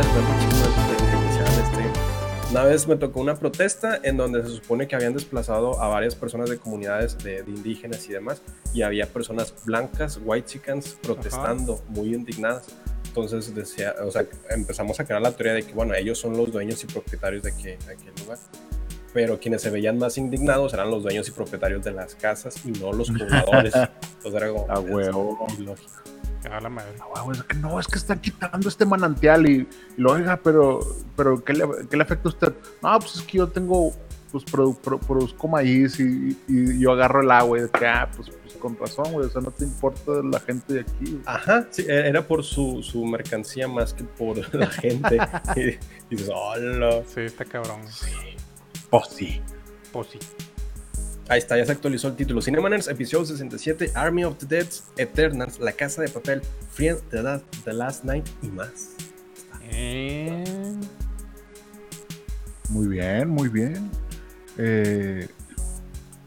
Este. Una vez me tocó una protesta en donde se supone que habían desplazado a varias personas de comunidades de, de indígenas y demás, y había personas blancas, white chickens, protestando, muy indignadas. Entonces decía, o sea, empezamos a crear la teoría de que, bueno, ellos son los dueños y propietarios de, que, de aquel lugar. Pero quienes se veían más indignados eran los dueños y propietarios de las casas y no los pobladores. Entonces era como, A huevo. ilógico. A la madre. Güey, es que no, es que están quitando este manantial y, y lo oiga, pero, pero ¿qué, le, ¿qué le afecta a usted? No, pues es que yo tengo, pues produ- pro- produzco maíz y, y yo agarro el agua y de que, ah, pues, pues con razón, güey, o sea, no te importa la gente de aquí. güey. Ajá, sí, e- era por su, su mercancía más que por la gente. y dices, hola. Sí, está cabrón. Pues sí. Pues sí. Ahí está, ya se actualizó el título. Cinemaners, episodio 67, Army of the Dead, Eternals, La Casa de Papel, Friend, The Last, The Last Night y más. Eh, Muy bien, muy bien. Eh,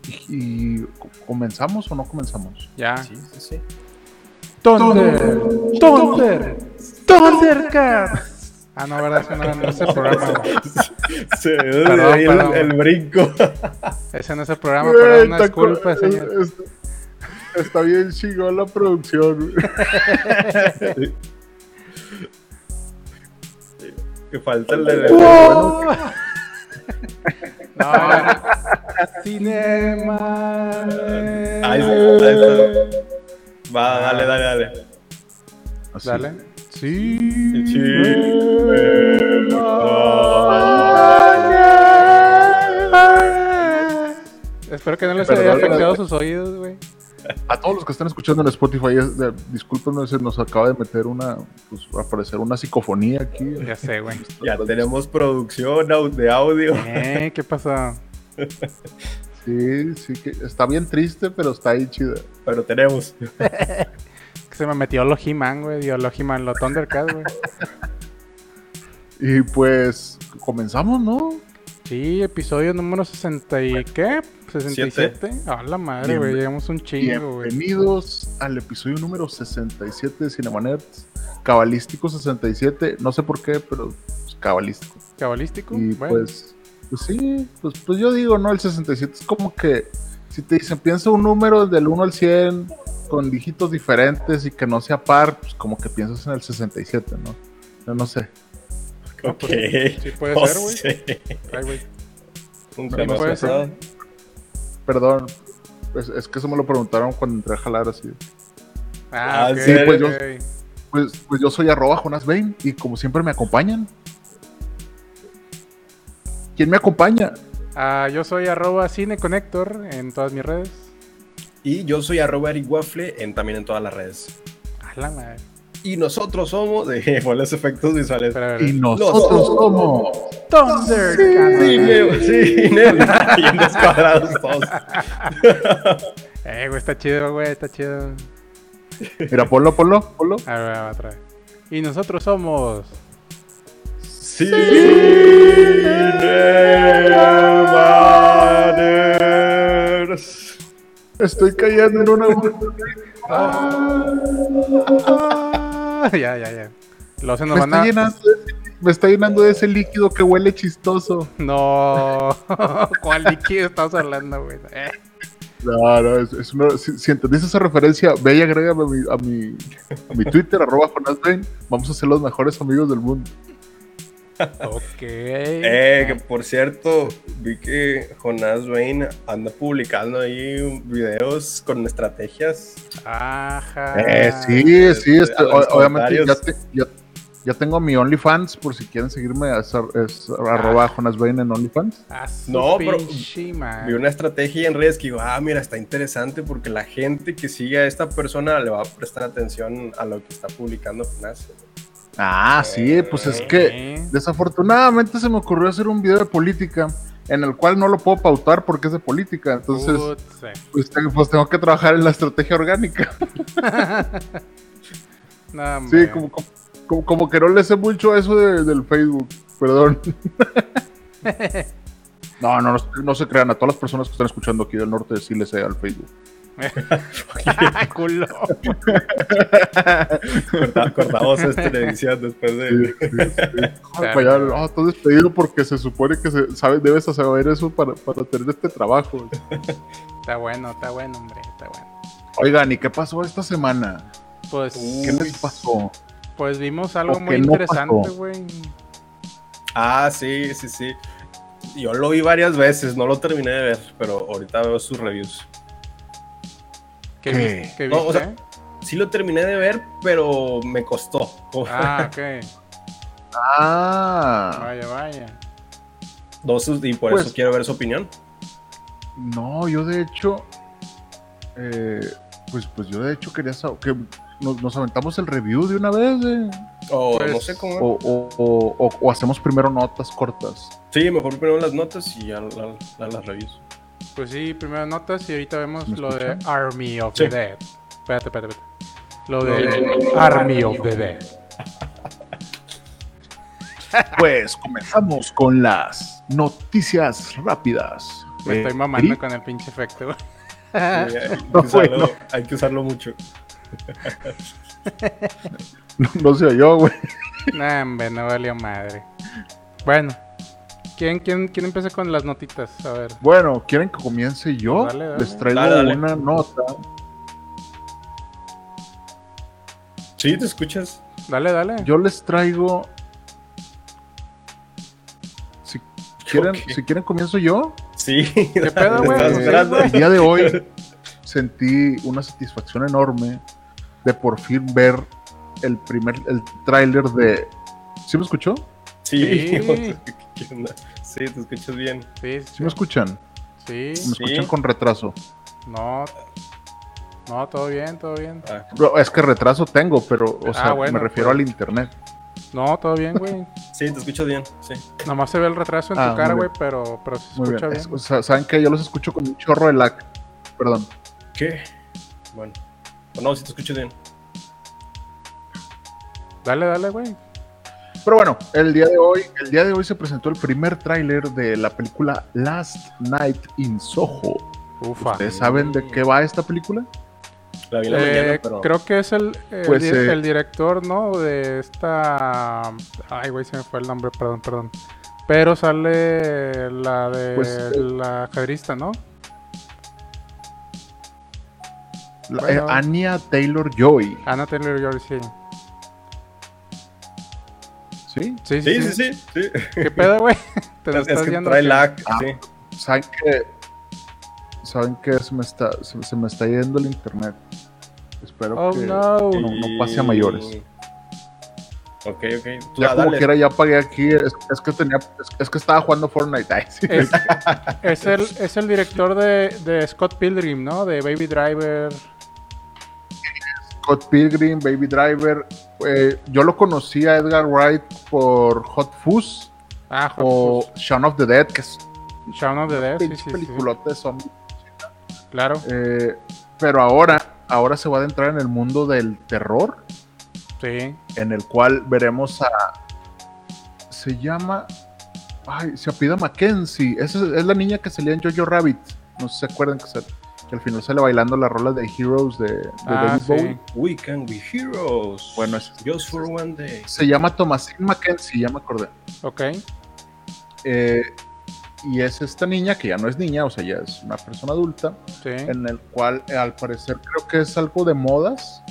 y, y co- ¿Comenzamos o no comenzamos? ya. Sí, sí, sí. Thunder. Thunder. Thundercats. Ah, no, verdad, ese no, no es el programa. güey. Se ve Perdón, ahí perdón. el, el brinco. Ese no es el programa, pero una disculpa, señor. es- Está bien chingón la producción. güey. Que falta el de. ¡Wow! No, Cinema. Ahí está, ahí está. Va, dale, dale, dale. Así. Dale. Sí. Espero que no les haya afectado sus oídos, güey. A todos los que están escuchando en Spotify, discúlpenos, se nos acaba de meter una, pues, aparecer una psicofonía aquí. Ya sé, güey. Ya tenemos producción de audio. Eh, ¿qué pasó? Sí, sí, que está bien triste, pero está ahí chida. Pero tenemos. Que se me metió lo He-Man, güey. Dio lo He-Man, lo Thundercat, güey. Y pues, comenzamos, ¿no? Sí, episodio número 60 y... ¿Qué? ¿67? A la madre, güey. Llegamos un chingo, güey. Bienvenidos al episodio número 67 de Cinemanerds. Cabalístico 67, no sé por qué, pero pues, cabalístico. ¿Cabalístico? Y Bueno. pues, pues sí, pues, pues yo digo, ¿no? El 67 es como que si te dicen, piensa un número del 1 al 100 con dígitos diferentes y que no sea par, pues como que piensas en el 67, ¿no? Yo no sé. Ok. pues, sí puede No ser, güey. sé. Ay, güey. Nunca ha puede ser. Perdón, es, es que eso me lo preguntaron cuando entré a jalar así. Ah, Ah, ok, sí, pues yo-. Pues, pues yo soy arroba Jonas Bain y como siempre me acompañan. ¿Quién me acompaña? Ah, yo soy arroba cineconector en todas mis redes. Y yo soy arroba Eric Waffle en, también en todas las redes. A la madre. Y nosotros somos de los efectos visuales. A. Y nosotros Los- somos. Thundercat. Cine, cine, bien descuadrados todos. Eh, güey, está chido, güey, está chido. Mira, ponlo, ponlo, ponlo. A ver, va otra vez. Y nosotros somos. Cinemaners. Estoy cayendo en una. Ah, ya, ya, ya. Se nos Me van está, a. llenando de, me está llenando de ese líquido que huele chistoso. No. ¿Cuál líquido estamos hablando, güey? Eh, No, no, es, es una- si, si entendiste esa referencia, ve y agrégame a mi, a mi, a mi Twitter, arroba. Vamos a ser los mejores amigos del mundo. Ok. Eh, que por cierto, vi que Jonás Wayne anda publicando ahí videos con estrategias. Ajá. Eh, sí, sí, a este, obviamente ya, te- ya, ya tengo mi OnlyFans, por si quieren seguirme, es, es arroba Jonas Bain en OnlyFans. No, pero- madre. Vi una estrategia en redes que digo, ah, mira, está interesante porque la gente que sigue a esta persona le va a prestar atención a lo que está publicando Jonás. Ah, sí, pues es que desafortunadamente se me ocurrió hacer un video de política en el cual no lo puedo pautar porque es de política. Entonces, pues, tengo, pues tengo que trabajar en la estrategia orgánica. No, Sí, como, como, como- como que no le sé mucho a eso de- del Facebook. Perdón. No, no, no, no se crean. A todas las personas que están escuchando aquí del norte sí les sé al Facebook. Culo. Corta- cortamos esta edición después de. Ay, para allá, no, estás despedido porque se supone que se, sabe, debes saber eso para, para tener este trabajo. Está bueno, está bueno, hombre, está bueno. Oigan, ¿y qué pasó esta semana? Pues, ¿Qué les pasó? pues vimos algo ¿O muy no interesante, güey. Ah, sí, sí, sí. Yo lo vi varias veces, no lo terminé de ver, pero ahorita veo sus reviews. ¿Qué, ¿Qué? viste? ¿Qué No, o viste? sea- Sí lo terminé de ver, pero me costó. Ah, ok. Ah, Vaya, vaya. Dos, y por Pues- eso quiero ver su opinión. no, yo de hecho, eh, pues, pues yo de hecho quería saber que nos, nos aventamos el review de una vez, eh, O Pues- no sé cómo. o, o- o- o- o hacemos primero notas cortas. Sí, mejor primero las notas y ya la- la- las reviews. Pues sí, primero notas y ahorita vemos ¿Me lo de? Army of Sí. the Dead. Espérate, espérate, espérate. Lo de Army of the Dead. Pues comenzamos con las noticias rápidas. Me estoy mamando con el pinche efecto, güey. Sí, hay, que No, usarlo, bueno. hay que usarlo mucho. No, no se oyó, güey. Nah, hombre, no valió madre. Bueno, ¿quién, quién, quién empieza con las notitas? A ver. Bueno, ¿quieren que comience yo? Dale, dale. Les traigo Dale, dale. una nota. Sí, ¿te escuchas? Dale, dale. Yo les traigo. Si quieren, si quieren comienzo yo. Sí. ¿Qué pedo, güey? Estás Sí, esperando. güey. El día de hoy sentí una satisfacción enorme de por fin ver el primer el tráiler de. ¿Sí me escuchó? Sí. Sí. ¿Qué onda? Sí, te escuchas bien. Sí, ¿Sí sí. me escuchan? Sí. Me escuchan con retraso. No. No, todo bien, todo bien. Ah, Bro, es que retraso tengo, pero, o sea, Ah, bueno, me refiero pues. al internet. No, todo bien, güey. sí, te escuchas bien. Sí. Nomás se ve el retraso en Ah, tu cara, muy güey, pero, pero se Muy escucha bien. bien. Es- o sea, Saben que yo los escucho con un chorro de lag. Perdón. ¿Qué? Bueno. No, sí te escuchas bien. Dale, dale, güey. Pero bueno, el día de hoy, el día de hoy se presentó el primer tráiler de la película Last Night in Soho. Ufa. ¿Ustedes saben de qué va esta película? La vi en la Eh, mañana, pero. Creo que es el, el, Pues, di- eh, el director, ¿no? De esta. Ay, güey, se me fue el nombre, perdón, perdón. Pero sale la de Pues, eh, la ajedrista, ¿no? La- Bueno. eh, Anya Taylor Joy. Anna Taylor Joy, sí. ¿Sí? Sí, sí, Sí, sí. sí, sí. sí. ¿Qué pedo, güey? Te lo Es, es estás que viendo. trae lag. Ah. Sí. ¿Saben que ¿Saben que se me está, se, se me está yendo el internet? Espero Oh, que no. no, no pase a mayores. Ok, ok. Tú Ya como dale. quiera ya pagué aquí. Es, es que tenía, es, es que estaba jugando Fortnite. Ay, sí. Es, es el, es el director de, de Scott Pilgrim, ¿no? De Baby Driver. Scott Pilgrim, Baby Driver. eh, yo lo conocí a Edgar Wright por Hot Fuzz Ah, Hot o Fuzz. Shaun of the Dead, que es Shaun of the Dead, sí, sí, de zombies. Claro, Eh, pero ahora, ahora se va a adentrar en el mundo del terror, sí. en el cual veremos a. Se llama. Ay, se apida Mackenzie. Esa es, es la niña que salía en Jojo Rabbit. No sé si se acuerdan que, se- que al final sale bailando la rola de Heroes de, de Ah, David sí. Bowie. We can be heroes. Bueno, es- Just for one day. Se llama Thomasine Mackenzie, ya me acordé. Ok. Eh, y es esta niña, que ya no es niña, o sea, ya es una persona adulta, Sí. en el cual eh, al parecer creo que es algo de modas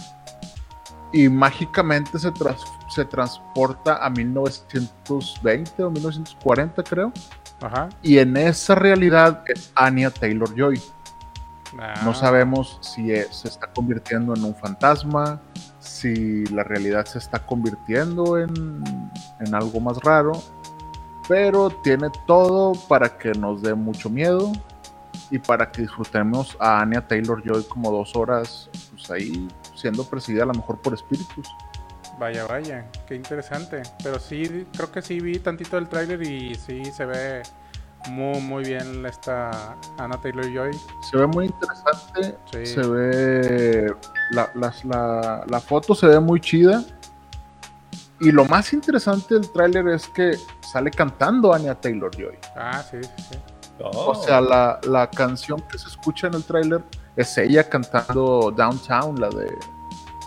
y mágicamente se, tras- se transporta a 1920 o 1940 creo Ajá. y en esa realidad es Anya Taylor Joy. Ah, No sabemos si es- se está convirtiendo en un fantasma, si la realidad se está convirtiendo en, en algo más raro, pero tiene todo para que nos dé mucho miedo y para que disfrutemos a Anya Taylor Joy como dos horas pues ahí siendo perseguida a lo mejor por espíritus. Vaya, vaya, qué interesante. Pero sí, creo que sí vi tantito del tráiler y sí se ve muy, muy bien esta Anna Taylor Joy. Se ve muy interesante. Sí. Se ve. La, las- la- la foto se ve muy chida. Y lo más interesante del tráiler es que sale cantando Anya Taylor Joy. Ah, sí, sí, sí. Oh. O sea, la, la canción que se escucha en el tráiler es ella cantando Downtown, la de,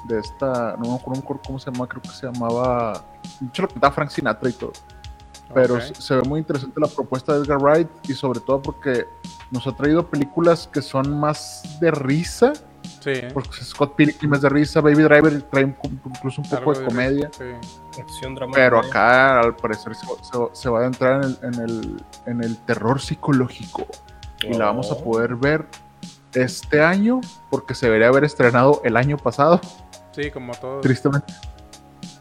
de esta, no me acuerdo cómo se llama, creo que se llamaba, de hecho lo cantaba Frank Sinatra y todo. Pero se, ve muy interesante la propuesta de Edgar Wright y sobre todo porque nos ha traído películas que son más de risa, Sí. porque Scott Pilgrim es de risa, Baby Driver trae incluso un poco Algo de comedia. sí. Pero acá al parecer se, se- se va a entrar en el, en el, en el terror psicológico y la vamos a Oh. poder ver este año porque se debería haber estrenado el año pasado, Sí, como todo. tristemente.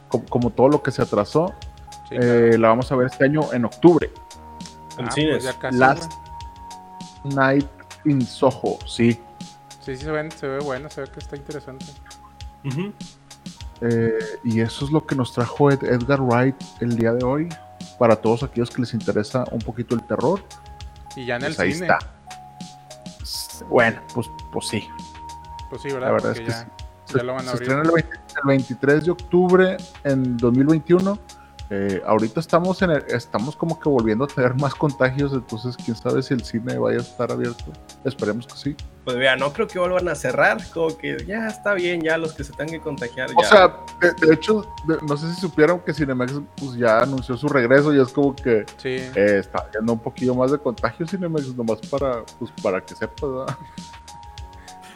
Como, como todo lo que se atrasó, Sí, eh, claro. la vamos a ver este año en octubre. En Ah, cines. pues casi, Last güey. Night in Soho, sí. Sí, sí, se, ven, se ve bueno, se ve que está interesante. Eh, y eso es lo que nos trajo Ed- Edgar Wright el día de hoy. Para todos aquellos que les interesa un poquito el terror, Y ya en pues el ahí cine. está. Bueno, pues, pues sí. Pues sí, ¿verdad? La verdad Porque es que ya, Se, ya lo van a se abrir. estrena el, 20 el 23 de octubre en 2021. Eh, ahorita estamos en el- estamos como que volviendo a tener más contagios, entonces quién sabe si el cine vaya a estar abierto. Esperemos que sí. Pues vea, no creo que vuelvan a cerrar. Como que ya está bien, ya los que se tengan que contagiar. O ya. sea, de, de hecho, de- no sé si supieron que Cinemax pues, ya anunció su regreso y es como que Sí. eh, está viendo un poquillo más de contagio Cinemax, nomás para, pues, para que sepas. ¿verdad?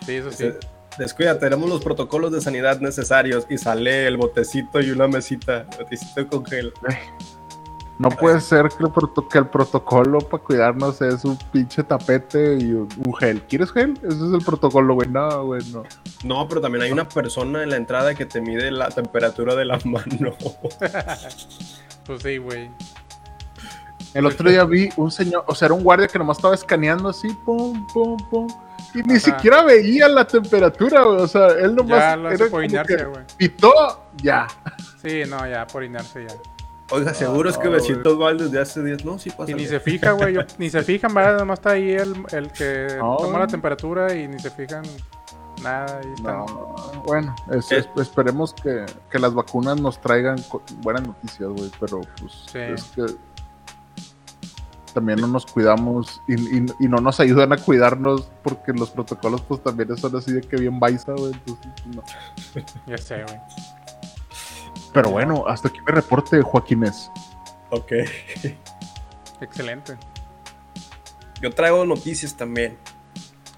Sí, eso sí. Descuida, tenemos los protocolos de sanidad necesarios y sale el botecito y una mesita, botecito con gel. No puede ser que el, proto- que el protocolo para cuidarnos es un pinche tapete y un, un gel. ¿Quieres gel? Ese es el protocolo, güey. No, güey, no. No, pero también hay una persona en la entrada que te mide la temperatura de la mano. Pues sí, güey. El otro día vi un señor, o sea, era un guardia que nomás estaba escaneando así, pum, pum, pum. Y ni Ajá. siquiera veía la temperatura, güey. O sea, él nomás Ya lo hace era por como inercia, que güey. pitó, ya. Sí, no, ya, por inercia ya. Oiga, seguro es que me siento mal desde hace días. No, sí pasa. Y ni se fija, güey. yo- Ni se fijan, ¿verdad? Nomás está ahí el, el que No. toma la temperatura y ni se fijan nada. Ahí están. No, bueno, es- Eh. es- esperemos que, que las vacunas nos traigan buenas noticias, güey, pero pues Sí. es que también no nos cuidamos y, y- y no nos ayudan a cuidarnos porque los protocolos pues también son así de que bien baisa, güey, entonces, no. Ya sé, güey. Pero bueno, hasta aquí me reporte Joaquínez. Ok. Excelente. Yo traigo noticias también.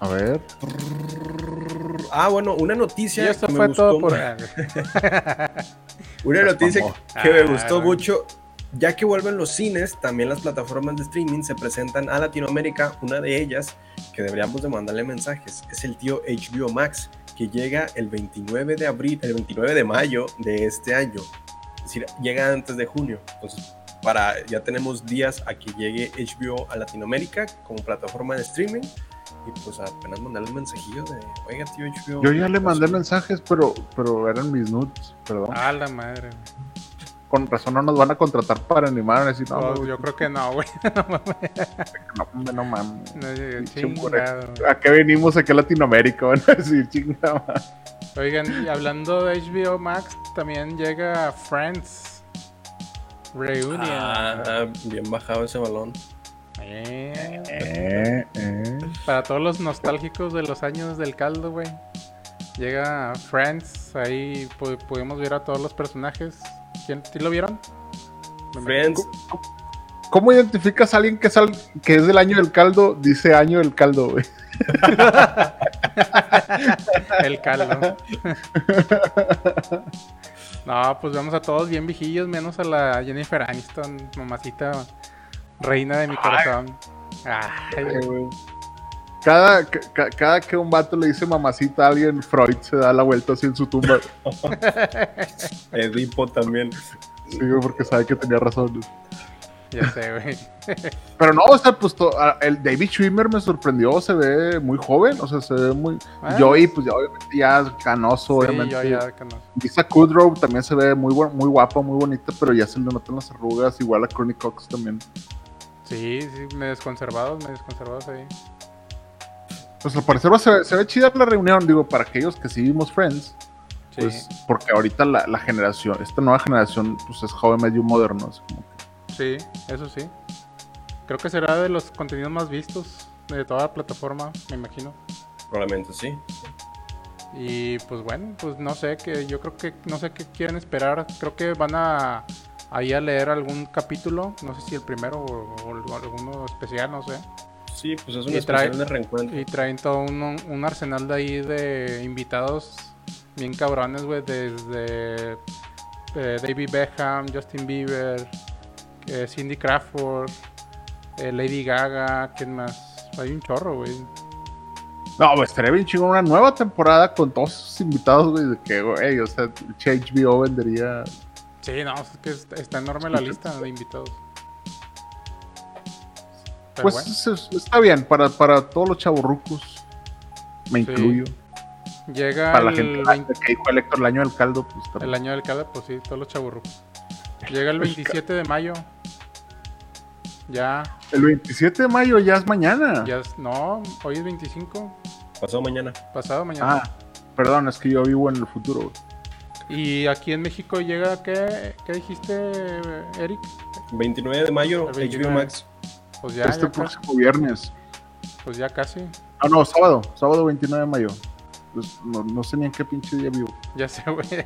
A ver, Ah, bueno, una Y noticia esto que me fue gustó todo por. Una noticia que me Ah, gustó bueno. mucho. Ya que vuelven los cines, también las plataformas de streaming se presentan a Latinoamérica. Una de ellas, que deberíamos de mandarle mensajes, es el tío HBO Max, que llega el 29 de abril, el 29 de mayo de este año. Es decir, llega antes de junio. Entonces, para, ya tenemos días a que llegue HBO a Latinoamérica como plataforma de streaming. Y pues apenas mandarle un mensajillo de, oiga, tío HBO. yo ya le mandé mensajes, pero, pero eran mis nudes, perdón. A la madre. Con razón no nos van a contratar para animar, decir, no, Pues, yo creo que no, güey. no, no mames. No. ¿A qué venimos aquí a Latinoamérica? Van a decir, chingada. Oigan, y hablando de HBO Max, también llega Friends Reunion. Ah, bien bajado ese balón. Eh, Eh, eh. Para todos los nostálgicos de los años del caldo, güey. Llega Friends, ahí pu- pudimos ver a todos los personajes. ¿Quién, ¿Sí lo vieron? Friends, ¿Cómo identificas a alguien que es, al- que es del año del caldo? Dice año del caldo, güey. El caldo. no, pues vemos a todos bien viejillos, menos a la Jennifer Aniston, mamacita reina de mi corazón. Ay, güey. Cada, ca- ca- cada que un vato le dice mamacita a alguien, Freud se da la vuelta así en su tumba. Edipo también. Sí, güey, porque sabe que tenía razón. Ya sé, güey. Pero no, o sea, pues to- a- el David Schwimmer me sorprendió, se ve muy joven, o sea, se ve muy... Ah. Joey, pues ya obviamente ya canoso, Sí, obviamente. yo ya conozco. Lisa Kudrow también se ve muy, muy guapa, muy bonita, pero ya se le notan las arrugas, igual a Courtney Cox también. Sí, sí, me desconservados, me desconservados ahí. Pues al parecer va- se, ve- se ve chida la reunión, digo, para aquellos que sí vimos Friends, Sí. pues porque ahorita la, la generación, esta nueva generación, pues es joven medio moderno, así como que- Sí, eso sí. Creo que será de los contenidos más vistos de toda la plataforma, me imagino. Probablemente sí. Y pues bueno, pues no sé, que yo creo que no sé qué quieren esperar. Creo que van a ahí a leer algún capítulo, no sé si el primero o, o alguno especial, no sé. Sí, pues es un Y trae- de reencuentro. Y traen todo un, un arsenal de ahí de invitados bien cabrones, güey, desde eh, David Beckham, Justin Bieber, eh, Cindy Crawford, eh, Lady Gaga, ¿quién más? Hay un chorro, güey. No, pues estaría bien chingón una nueva temporada con todos sus invitados, güey, de que, güey, o sea, HBO vendería... Sí, no, es que es- está enorme la lista de invitados. Pero Pues bueno, es- está bien, para, para todos los chavorrucos, me Sí. incluyo. llega Para la el, gente 20 que dijo Héctor el año del caldo, pues el año del caldo, pues sí, todos los chaburrucos. Llega el 27 de mayo. Ya, El 27 de mayo ya es mañana. ya, es- no, hoy es 25, Pasado mañana. pasado mañana. Ah, perdón, es que yo vivo en el futuro. güey. Y aquí en México llega, ¿qué, qué dijiste, Eric? 29 de mayo, El HBO 29. Max. Pues ya, este ya casi, próximo viernes. pues ya casi, Ah, no, sábado, sábado 29 de mayo. Pues, no, no sé ni en qué pinche día vivo. ya sé, güey.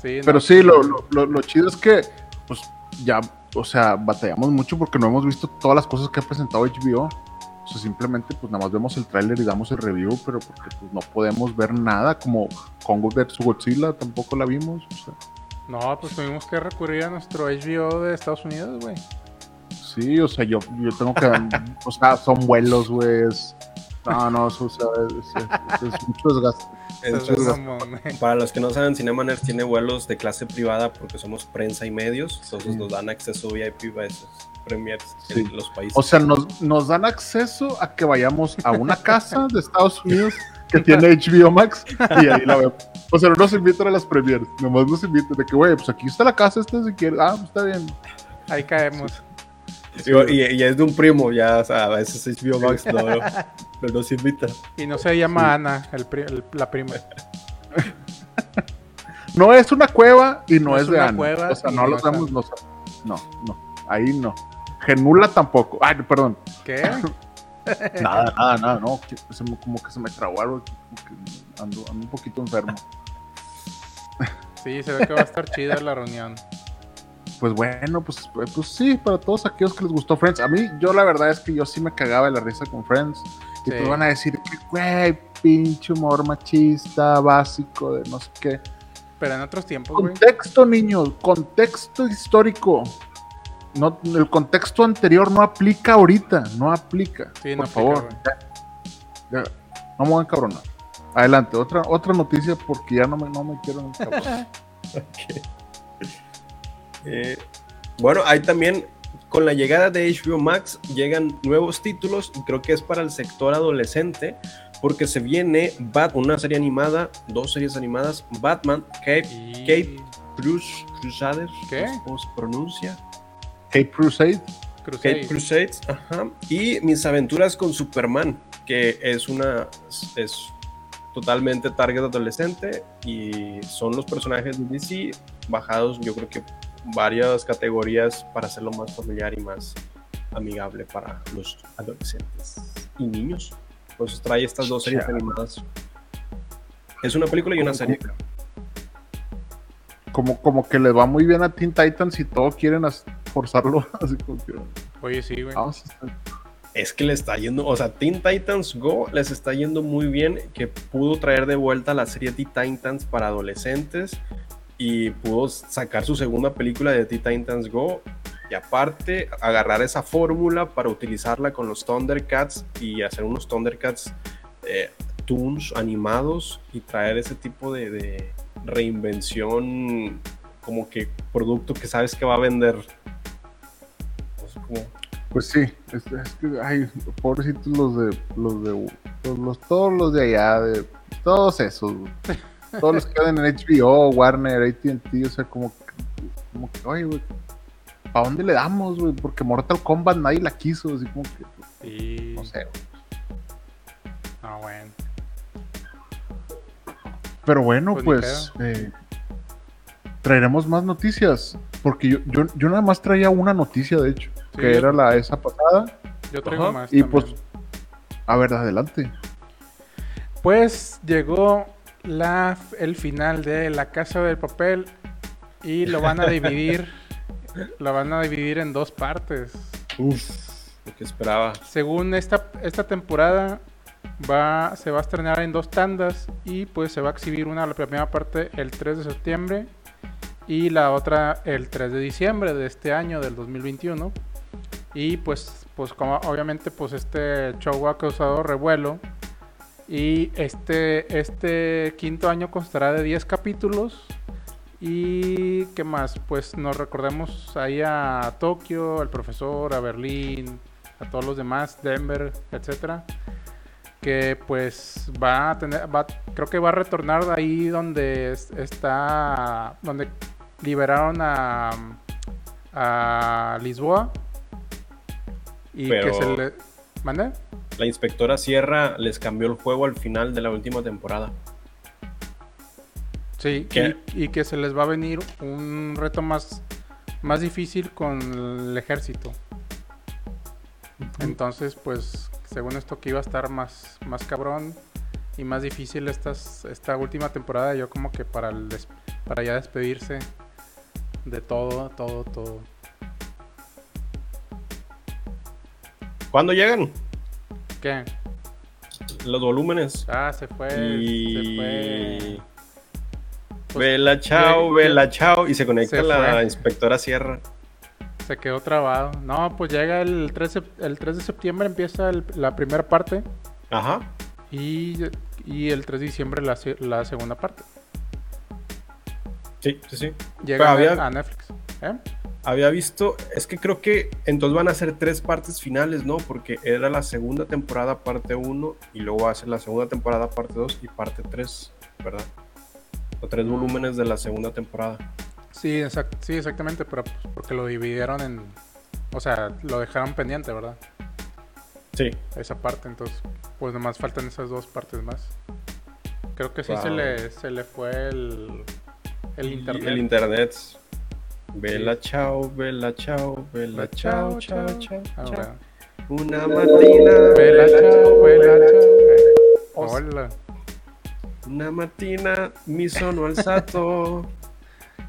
Sí, Pero no, sí, lo, lo, lo- lo chido es que, pues ya, o sea, batallamos mucho porque no hemos visto todas las cosas que ha presentado HBO. O sea, simplemente, pues nada más vemos el tráiler y damos el review, pero porque pues, no podemos ver nada, como Kong vs Godzilla tampoco la vimos. O sea, No, pues tuvimos que recurrir a nuestro HBO de Estados Unidos, güey. Sí, o sea, yo, yo tengo que, o sea, son vuelos, güey. es- No, no, eso, o sea, es, es- es mucho desgaste. Güey. para los que no saben, Cinemaner tiene vuelos de clase privada porque somos prensa y medios. Entonces nos dan acceso VIP a esos premiers Sí. en los países. O sea, nos, nos dan acceso a que vayamos a una casa de Estados Unidos que tiene HBO Max y ahí la vemos. O sea, no nos invitan a las premiers, nomás nos invitan de que, güey, pues aquí está la casa, esta si quieres. Ah, pues está bien. Ahí caemos. Digo, y, y es de un primo, ya, o sea, a veces HBO Max no, no, nos invita. Y no se llama Ana, el pri- el- la prima. No es una cueva y no, No es, es de una Ana. cueva O sea, no no lo damos, no, no, no, ahí no. Genula tampoco. Ay, perdón. ¿Qué? Nada, nada, nada, no. que se me- como que se me trabó algo. como que ando, ando un poquito enfermo. Sí, se ve que va a estar chida la reunión. Pues bueno, pues, pues sí, para todos aquellos que les gustó Friends. A mí, yo la verdad es que yo sí me cagaba de la risa con Friends. Y Sí. te van a decir que, güey, pinche humor machista, básico, de no sé qué. Pero en otros tiempos, güey. Contexto, niños, contexto histórico. No, el contexto anterior no aplica ahorita, no aplica. Sí, no por aplica, favor. Ya, ya. No me voy a encabronar. Adelante, otra, otra noticia porque ya no me, no me quiero encabronar. Eh, bueno, hay también, con la llegada de HBO Max, llegan nuevos títulos y creo que es para el sector adolescente, porque se viene Bat, una serie animada, dos series animadas, Batman, Cape, Y... Cape Cruz, Crusaders, ¿Qué? ¿cómo se pronuncia? Cape Crusade. Crusade. Cape Crusades, ajá, y Mis aventuras con Superman, que es una, es totalmente target adolescente y son los personajes de DC bajados, yo creo que varias categorías para hacerlo más familiar y más amigable para los adolescentes y niños. Por eso trae estas dos series animadas. Es una película y una serie. Como, como que les va muy bien a Teen Titans y todo quieren forzarlo. Así como que, Oye, sí, güey. vamos a es que le está yendo, o sea, Teen Titans Go les está yendo muy bien, que pudo traer de vuelta la serie Teen Titans para adolescentes y pudo sacar su segunda película de Teen Titans Go y aparte agarrar esa fórmula para utilizarla con los Thundercats y hacer unos Thundercats eh, toons animados y traer ese tipo de, reinvención como que producto que sabes que va a vender. Pues sí, es, que, ay, pobrecitos los de, los de, todos los de allá, de, todos esos. Todos los que quedan en HBO, Warner, AT&T, o sea, como, que- como que, oye, güey, ¿para dónde le damos, güey? Porque Mortal Kombat nadie la quiso, así como que, no sé, güey. Ah, bueno. Pero bueno, Pues pues, eh, traeremos más noticias, porque yo, yo, yo nada más traía una noticia, de hecho, Sí, que yo- era la esa pasada, Yo traigo Ajá, más y también. pues, a ver, adelante. Pues llegó la, el final de La Casa del Papel y lo van a dividir, lo van a dividir en dos partes. Uf, lo que esperaba. Según esta, esta temporada va, se va a estrenar en dos tandas y pues se va a exhibir una la primera parte el 3 de septiembre y la otra el 3 de diciembre de este año del 2021 y pues pues como obviamente pues este show ha causado revuelo y este este quinto año constará de 10 capítulos y qué más pues nos recordemos ahí a Tokio al profesor a Berlín a todos los demás Denver etcétera que pues va a tener va, creo que va a retornar de ahí donde es- está donde liberaron a a Lisboa y Pero- que se le ¿Mande? La inspectora Sierra les cambió el juego al final de la última temporada. Sí, ¿Qué? y, y que se les va a venir un reto más, más difícil con el ejército. Entonces, pues, según esto que iba a estar más, más cabrón y más difícil estas, esta última temporada, yo como que para, el des- para ya despedirse de todo, todo, todo. ¿Cuándo llegan? ¿Qué? Los volúmenes. Ah, se fue, se y... fue. Pues, vela chao, vela chao. Y se conecta se la fue. inspectora Sierra. Se quedó trabado. No, pues llega el 3, de- el 3 de septiembre, empieza el- la primera parte. Ajá. Y, y el 3 de diciembre la, se- la segunda parte. Sí, sí, sí. Llega a había- a Netflix. ¿Eh? Había visto, es que creo que entonces van a ser tres partes finales, ¿no? Porque era la segunda temporada parte 1 y luego va a ser la segunda temporada parte 2 y parte 3, ¿verdad? O tres volúmenes de la segunda temporada. Sí, exact- sí, exactamente, pero pues, porque lo dividieron en... O sea, lo dejaron pendiente, ¿verdad? Sí. Esa parte, entonces, pues nomás faltan esas dos partes más. Creo que sí se, le, se le fue el, el internet. El internet. Vela chao, vela chao, vela chao, chao, chao, chao. Una matina. Vela, chao, vela, chao. Eh, Hola. Una mattina mi sono alzato.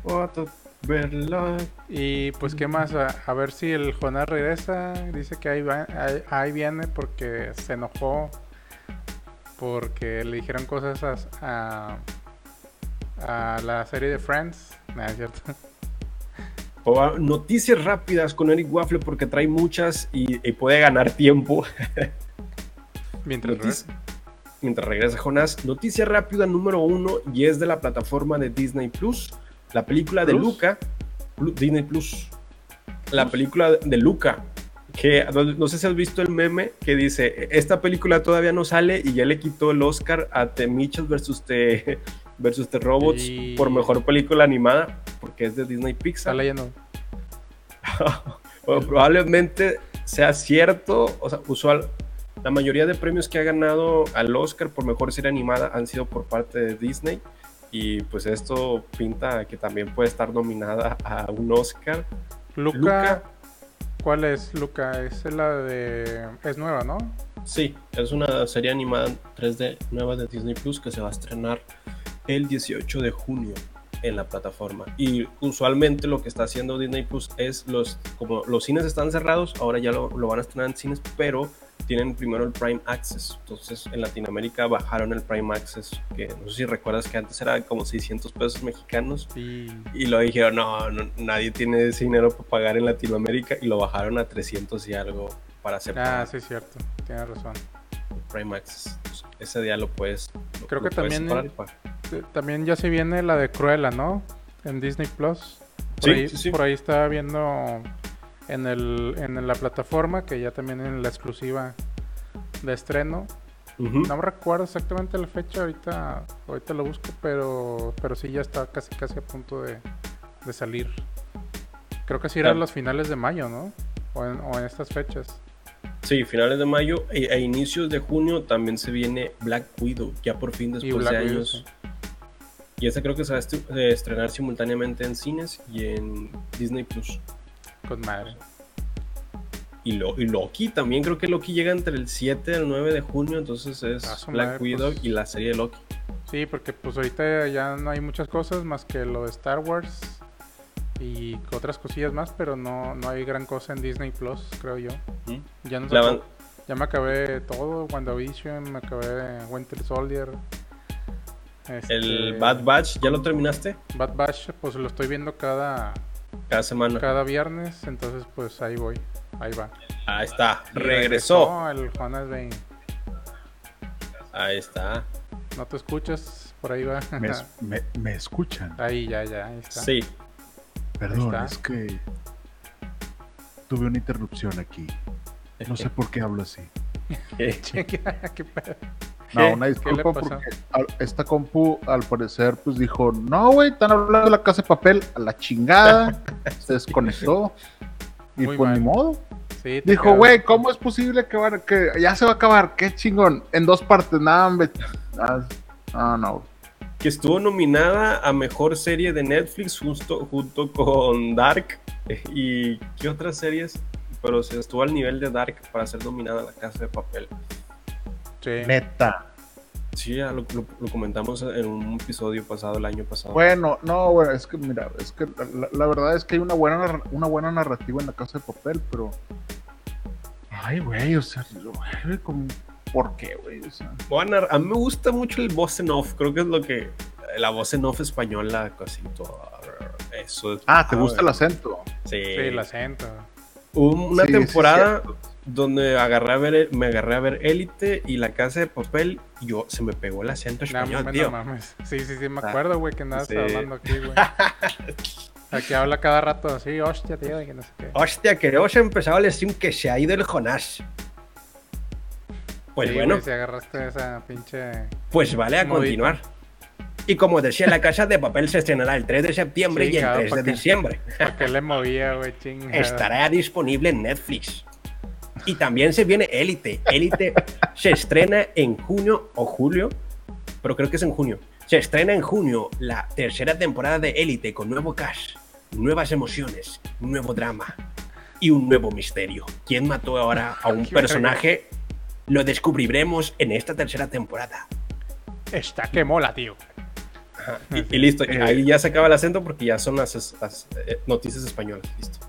Otto vela. Y pues, ¿qué más? A, a ver si el Jonás regresa. Dice que ahí, va- ahí, ahí viene porque se enojó. Porque le dijeron cosas a, a, a la serie de Friends. Nah, es cierto. O Noticias rápidas con Eric Waffle porque trae muchas y, y puede ganar tiempo. Mientras Notici- regresa. Mientras regresa Jonás, noticia rápida número uno y es de la plataforma de Disney Plus. La película de. Luca, Disney Plus. La película de Luca, que no, sé si has visto el meme que dice, esta película todavía no sale y ya le quitó el Oscar a The Mitchells versus The, versus The Robots Y- por mejor película animada, porque es de Disney Está Pixar. leyendo. Bueno, probablemente sea cierto, o sea, usual. La mayoría de premios que ha ganado al Oscar por mejor serie animada han sido por parte de Disney. Y pues esto pinta que también puede estar nominada a un Oscar. Luca, Luca. ¿Cuál es Luca? Es la de. Es nueva, ¿no? Sí, es una serie animada 3D nueva de Disney Plus que se va a estrenar el 18 de junio en la plataforma. Y usualmente lo que está haciendo Disney Plus es los, como los cines están cerrados, ahora ya lo, lo van a estrenar en cines, pero tienen primero el Prime Access. Entonces en Latinoamérica bajaron el Prime Access, que no sé si recuerdas que antes era como 600 pesos mexicanos. Y. Y lo dijeron, no, no, nadie tiene ese dinero para pagar en Latinoamérica y lo bajaron a 300 y algo para hacer Ah, sí, es cierto. Tienes razón. Prime Access. Entonces, ese día lo puedes. Creo lo que también- También ya se viene la de Cruella, ¿no? En Disney Plus. Por, Sí, ahí, sí, sí. por ahí estaba viendo en, el, en la plataforma, que ya también en la exclusiva de estreno. No me recuerdo exactamente la fecha, ahorita, ahorita lo busco, pero, pero sí ya está casi casi a punto de, de salir. Creo que sí eran Ah. los finales de mayo, ¿no? O en, o en estas fechas. Sí, finales de mayo e, e inicios de junio también se viene Black Widow, ya por fin después de Widow, años. sí. Y esa creo que se va a eh, estrenar simultáneamente en cines y en Disney Plus. Con madre. Y, Lo- y Loki también creo que Loki llega entre el 7 y el 9 de junio, entonces es Ah, Black madre, Widow pues. y la serie de Loki. Sí, porque pues ahorita ya no hay muchas cosas más que lo de Star Wars y otras cosillas más, pero no, no hay gran cosa en Disney Plus, creo yo. ¿Mm? Ya, van- ya me acabé todo, WandaVision, me acabé Winter Soldier. Este, El Bad Batch, ¿ya lo terminaste? Bad Batch, pues lo estoy viendo cada, Cada semana. cada viernes, entonces pues ahí voy, ahí va. Ahí está, Y regresó. el Jonas Bane. Ahí está. No te escuchas, por ahí va. Me, me- me escuchan. ahí ya, ya, ahí está. Sí. Perdón, está. es que tuve una interrupción aquí. No sé por qué hablo así. Eh, ¿Qué pedo? No, una ¿Qué disculpa porque esta compu al parecer pues dijo, no güey, están hablando de la casa de papel a la chingada, se desconectó y Muy pues mal. ni modo. Sí, Dijo, güey, ¿cómo es posible que, ya se va a acabar? Qué chingón, en dos partes, nada, hombre. Ah, no. que estuvo nominada a mejor serie de Netflix justo, junto con Dark. eh, ¿Y qué otras series? Pero se estuvo al nivel de Dark para ser nominada a la Casa de Papel. Sí. Neta. Sí, ya lo, lo- lo comentamos en un episodio pasado, el año pasado. Bueno, no, bueno, es que mira, es que la, la verdad es que hay una buena, una buena narrativa en la casa de papel, pero. Ay, güey, o sea, güey, como- ¿por qué, güey? O sea, Bueno, a mí me gusta mucho el voz en off. Creo que es lo que. La voz en off española, casi todo. Eso es- ah, ¿te gusta el acento? Sí. Sí, el acento. Hubo una Sí, sí, temporada cierto. Donde agarré a ver, me agarré a ver Élite y La Casa de Papel y yo se me pegó el acento español, tío. no mames. Sí, sí, sí, me Ah, acuerdo, güey, que nada sí. está hablando aquí, güey. Aquí habla cada rato así, hostia, tío, que no sé qué. Hostia, que hemos empezado a decir que se ha ido el Jonás. Pues Sí, bueno, si agarraste esa pinche. pues vale a continuar. Y como decía, La Casa de Papel se estrenará el 3 de septiembre y el Chingado, 3 ¿pa' de diciembre. ¿Por qué le movía, güey? Estará disponible en Netflix. Y también se viene Élite. Élite se estrena en junio o julio, pero creo que es en junio. Se estrena en junio la tercera temporada de Élite con nuevo cast, nuevas emociones, nuevo drama y un nuevo misterio. ¿Quién mató ahora a un personaje? Lo descubriremos en esta tercera temporada. Está que mola, tío. Ajá, Y, y listo, y Eh. ahí ya se acaba el acento porque ya son las, las, eh, noticias españolas. Listo.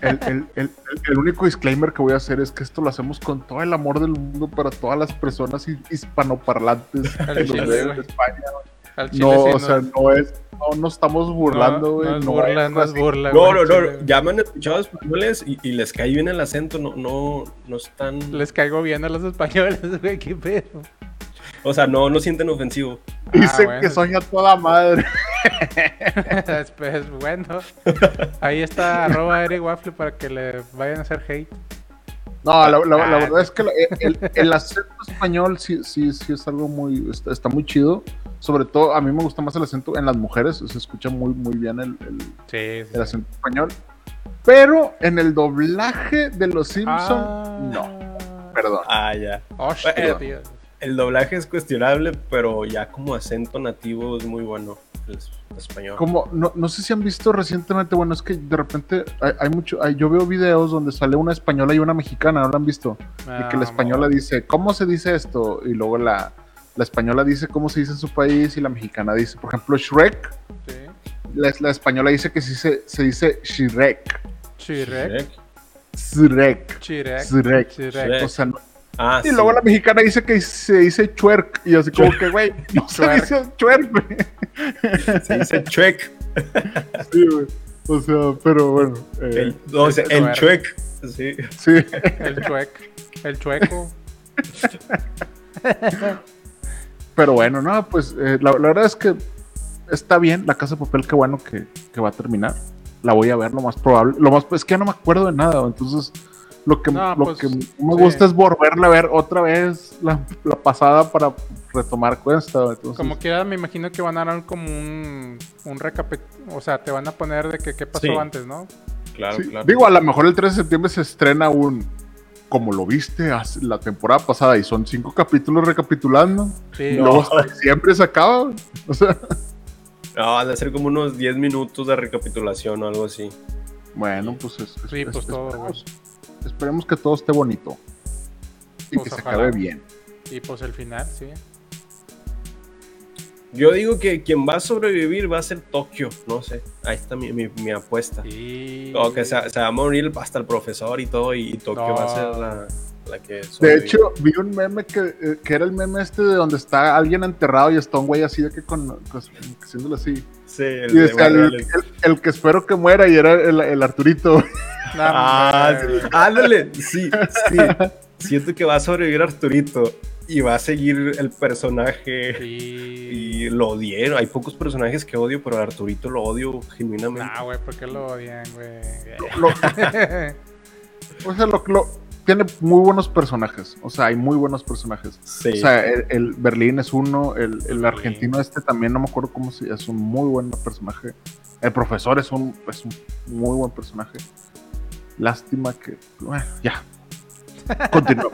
El, el- el- el- único disclaimer que voy a hacer es que esto lo hacemos con todo el amor del mundo para todas las personas hi- hispanoparlantes que nos ven en España. Al chile No, sí, o sea, no es, no nos estamos burlando, güey. No, no es burla, no es burla. No, ya me han escuchado españoles y, y les cae bien el acento, no, no, no están, Les caigo bien a los españoles, güey, qué pedo. O sea, no, no sienten ofensivo. Dicen Ah, bueno. que soy a toda madre. Después, bueno. Ahí está arroba Eric Waffle para que le vayan a hacer hate. No, la, la- la Ah. verdad es que el, el acento español sí, sí, sí es algo muy, está, está muy chido. Sobre todo, a mí me gusta más el acento en las mujeres, se escucha muy, muy bien el, el- Sí, sí. el acento español. Pero en el doblaje de Los Simpson, Ah. no, perdón. Ah, ya. Hostia, Bueno. tío. El doblaje es cuestionable, pero ya como acento nativo es muy bueno el español. Como, no, no sé si han visto recientemente, bueno, es que de repente hay, hay mucho, hay- yo veo videos donde sale una española y una mexicana, ¿no lo han visto? y que la Ah, española dice, ¿cómo se dice esto? Y luego la, la española dice cómo se dice en su país y la mexicana dice, por ejemplo, Shrek. Sí. La, la española dice que sí se, se dice Shrek. Chirek. Shrek. Chirek. Shrek. Chirek. O sea, no- Ah, y sí. luego la mexicana dice que se dice Chuerk. Y así como que, güey, no se dice Chuerk, güey. Se dice chuec. Sí, güey. O sea, pero bueno. eh, El, no, o sea, el chuec. Sí. sí. El chuec. El chueco. Pero bueno, no, pues eh, la, la verdad es que está bien la casa de papel, qué bueno que, que va a terminar. la voy a ver lo más probable. Lo más es que ya no me acuerdo de nada, entonces lo que, No, lo pues, que me sí. gusta es volverla a ver otra vez la, la pasada para retomar cuesta. Entonces, Como quiera, me imagino que van a dar como un, un recapit... O sea, te van a poner de que qué pasó Sí. antes, ¿no? Claro, sí, claro. Digo, a lo mejor el 3 de septiembre se estrena un como lo viste hace- la temporada pasada y son cinco capítulos recapitulando. Sí. Y luego hasta siempre se acaba. O sea, No, han de ser como unos 10 minutos de recapitulación o algo así. bueno, pues, es- es- Sí, es- pues todo, esperemos, que todo esté bonito y Pues que se acabe bien. Y pues el final, sí. Yo digo que quien va a sobrevivir va a ser Tokio, no sé. Ahí está mi, mi- mi apuesta. Y... O que se, se va a morir hasta el profesor y todo, y, Tokio No. va a ser la, la que De hecho, vi un meme que, eh, que era el meme este de donde está alguien enterrado y está un güey así de que con, pues, haciéndole así. sí, el Y de decía, el, Marvel. el- el que espero que muera y era el, el Arturito. Ah, sí. ándale, sí, sí. Siento que va a sobrevivir Arturito y va a seguir el personaje. Sí. Y lo odié. Hay pocos personajes que odio, pero a Arturito lo odio genuinamente. Nah, güey, ¿por qué lo odian, güey? Lo- o sea, lo, lo- tiene muy buenos personajes. O sea, hay muy buenos personajes. Sí. O sea, el, el Berlín es uno, el, el Sí. argentino este también, no me acuerdo cómo se es un muy buen personaje. El profesor es un, es un muy buen personaje. Lástima que. Bueno, ya. Continuemos.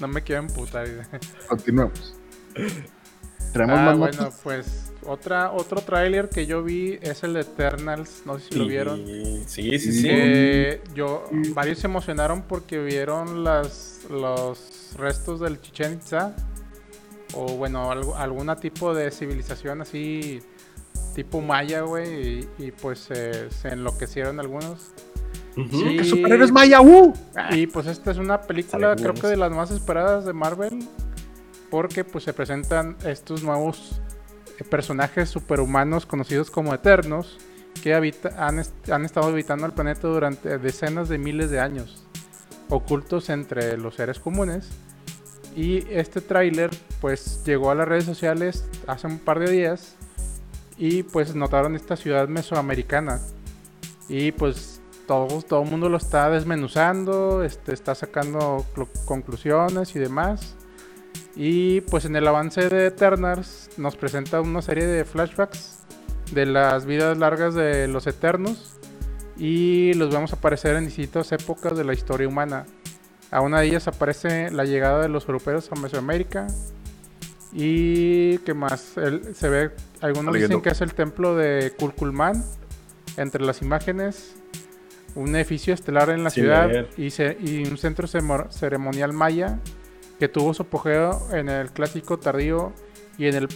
no me quiero emputar. continuemos. Traemos Ah, más bueno, notas? pues otra, otro tráiler que yo vi es el de Eternals, no sé si lo vieron. Sí, sí, sí. Que yo, varios se emocionaron porque vieron las, los restos del Chichen Itza o bueno, algo, alguna tipo de civilización así tipo maya, güey, y, y, pues eh, se enloquecieron algunos. Sí. ¡Que superhéroes maya! ¡Uh! Y pues esta es una película, creo que de las más esperadas de Marvel, porque pues se presentan estos nuevos eh, personajes superhumanos conocidos como Eternos, que habita- han, est- han estado habitando el planeta durante decenas de miles de años, ocultos entre los seres comunes. Y este tráiler pues llegó a las redes sociales hace un par de días y pues notaron esta ciudad mesoamericana. Y pues todo, todo el mundo lo está desmenuzando, este, está sacando conclusiones y demás. Y pues en el avance de Eternals nos presenta una serie de flashbacks de las vidas largas de los Eternos. Y los vemos aparecer en distintas épocas de la historia humana. A una de ellas aparece la llegada de los europeos a Mesoamérica. Y que más, se ve, algunos dicen que es el templo de Kulkulman entre las imágenes, un edificio estelar en la Sin ciudad y, ce- y un centro ceremonial maya que tuvo su apogeo en el clásico tardío y en el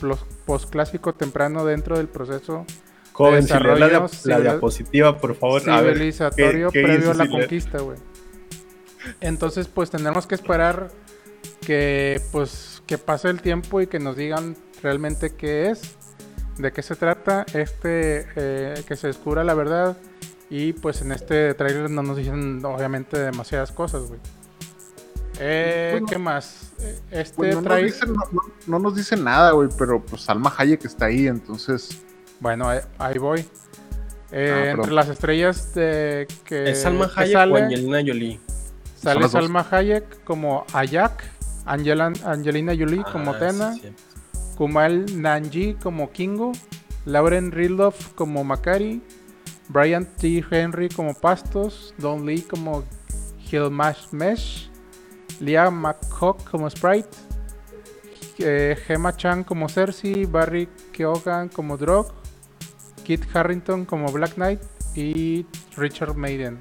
posclásico temprano dentro del proceso Joven, de la, civil- diapositiva, por favor. A ver, civilizatorio ¿qué- qué previo a la conquista, güey. Entonces, pues tendremos que esperar que pues que pase el tiempo y que nos digan realmente qué es, de qué se trata, este eh, que se descubra la verdad y pues en este trailer no nos dicen obviamente demasiadas cosas, güey. Eh, no- ¿Qué más? Eh, Este Pues no, nos dicen, no, no- no nos dicen nada, güey, pero pues Salma Hayek está ahí, entonces. bueno, ahí, ahí voy. Eh, Ah, entre las estrellas de que ¿Es Salma que Hayek sale- o Angelina Jolie? Sale. Salma Hayek como Ayak, Angela- Angelina Jolie como Ah, Tena, sí, sí. Kumail Nanji como Kingo, Lauren Ridloff como Macari, Brian T. Henry como Pastos, Don Lee como Hilmash Mesh, Leah McHawk como Sprite, eh, Gemma Chan como Cersei, Barry Keoghan como Drog, Kit Harrington como Black Knight y Richard Maiden.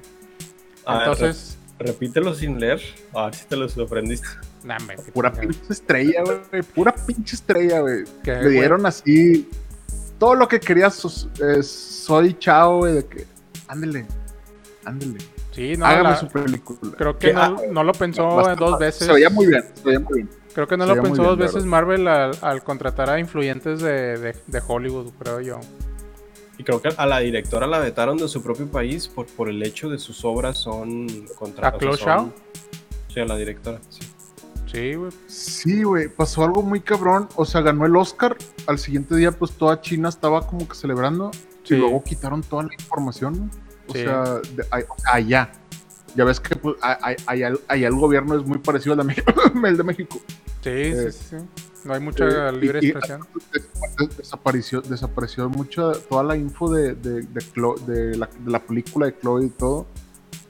A ver, Entonces, re- repítelo sin leer. A ver si te lo sorprendiste. nah, qué Pura pinche estrella, güey. Pura pinche estrella, güey. Le dieron así. Todo lo que quería eh, soy chao, güey, de que. Ándele, ándele. Sí, no, Hágame la- su película. creo que Que- no, ah, no lo pensó Bastante- dos veces. Se veía muy bien, se veía muy bien. Creo que no se lo pensó bien, dos veces verdad. Marvel al, al contratar a influyentes de, de- de Hollywood, creo yo. Y creo que a la directora la vetaron de su propio país por, por el hecho de sus obras son contra ¿A Chloe son- Sí, a la directora. sí. Sí, güey. Sí, güey, pasó algo muy cabrón. O sea, ganó el Oscar. Al siguiente día, pues toda China estaba como que celebrando. Sí. Y luego quitaron toda la información, ¿no? O Sí. sea, de- allá. Ya ves que pues, a- a- allá, allá el gobierno es muy parecido al de México. el de México. Sí, Eh, sí, sí. No hay mucha Eh, libre y- expresión. des- desapareció, desapareció mucho toda la info de, de, de, la, de la película de Chloe y todo.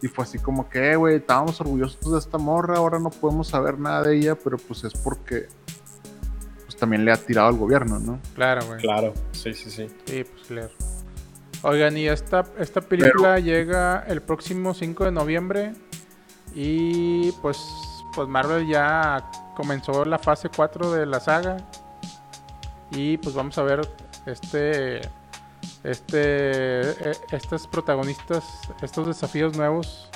Y fue así como que, "Eh, güey, estábamos orgullosos de esta morra, ahora no podemos saber nada de ella, pero pues es porque pues también le ha tirado al gobierno, ¿no? Claro, güey. Claro, sí, sí, sí. Sí, pues claro. Oigan, y esta, esta película llega el próximo 5 de noviembre. Y pues, pues Marvel ya comenzó la fase 4 de la saga. Y pues vamos a ver este. Este. eh, Estos protagonistas. Estos desafíos nuevos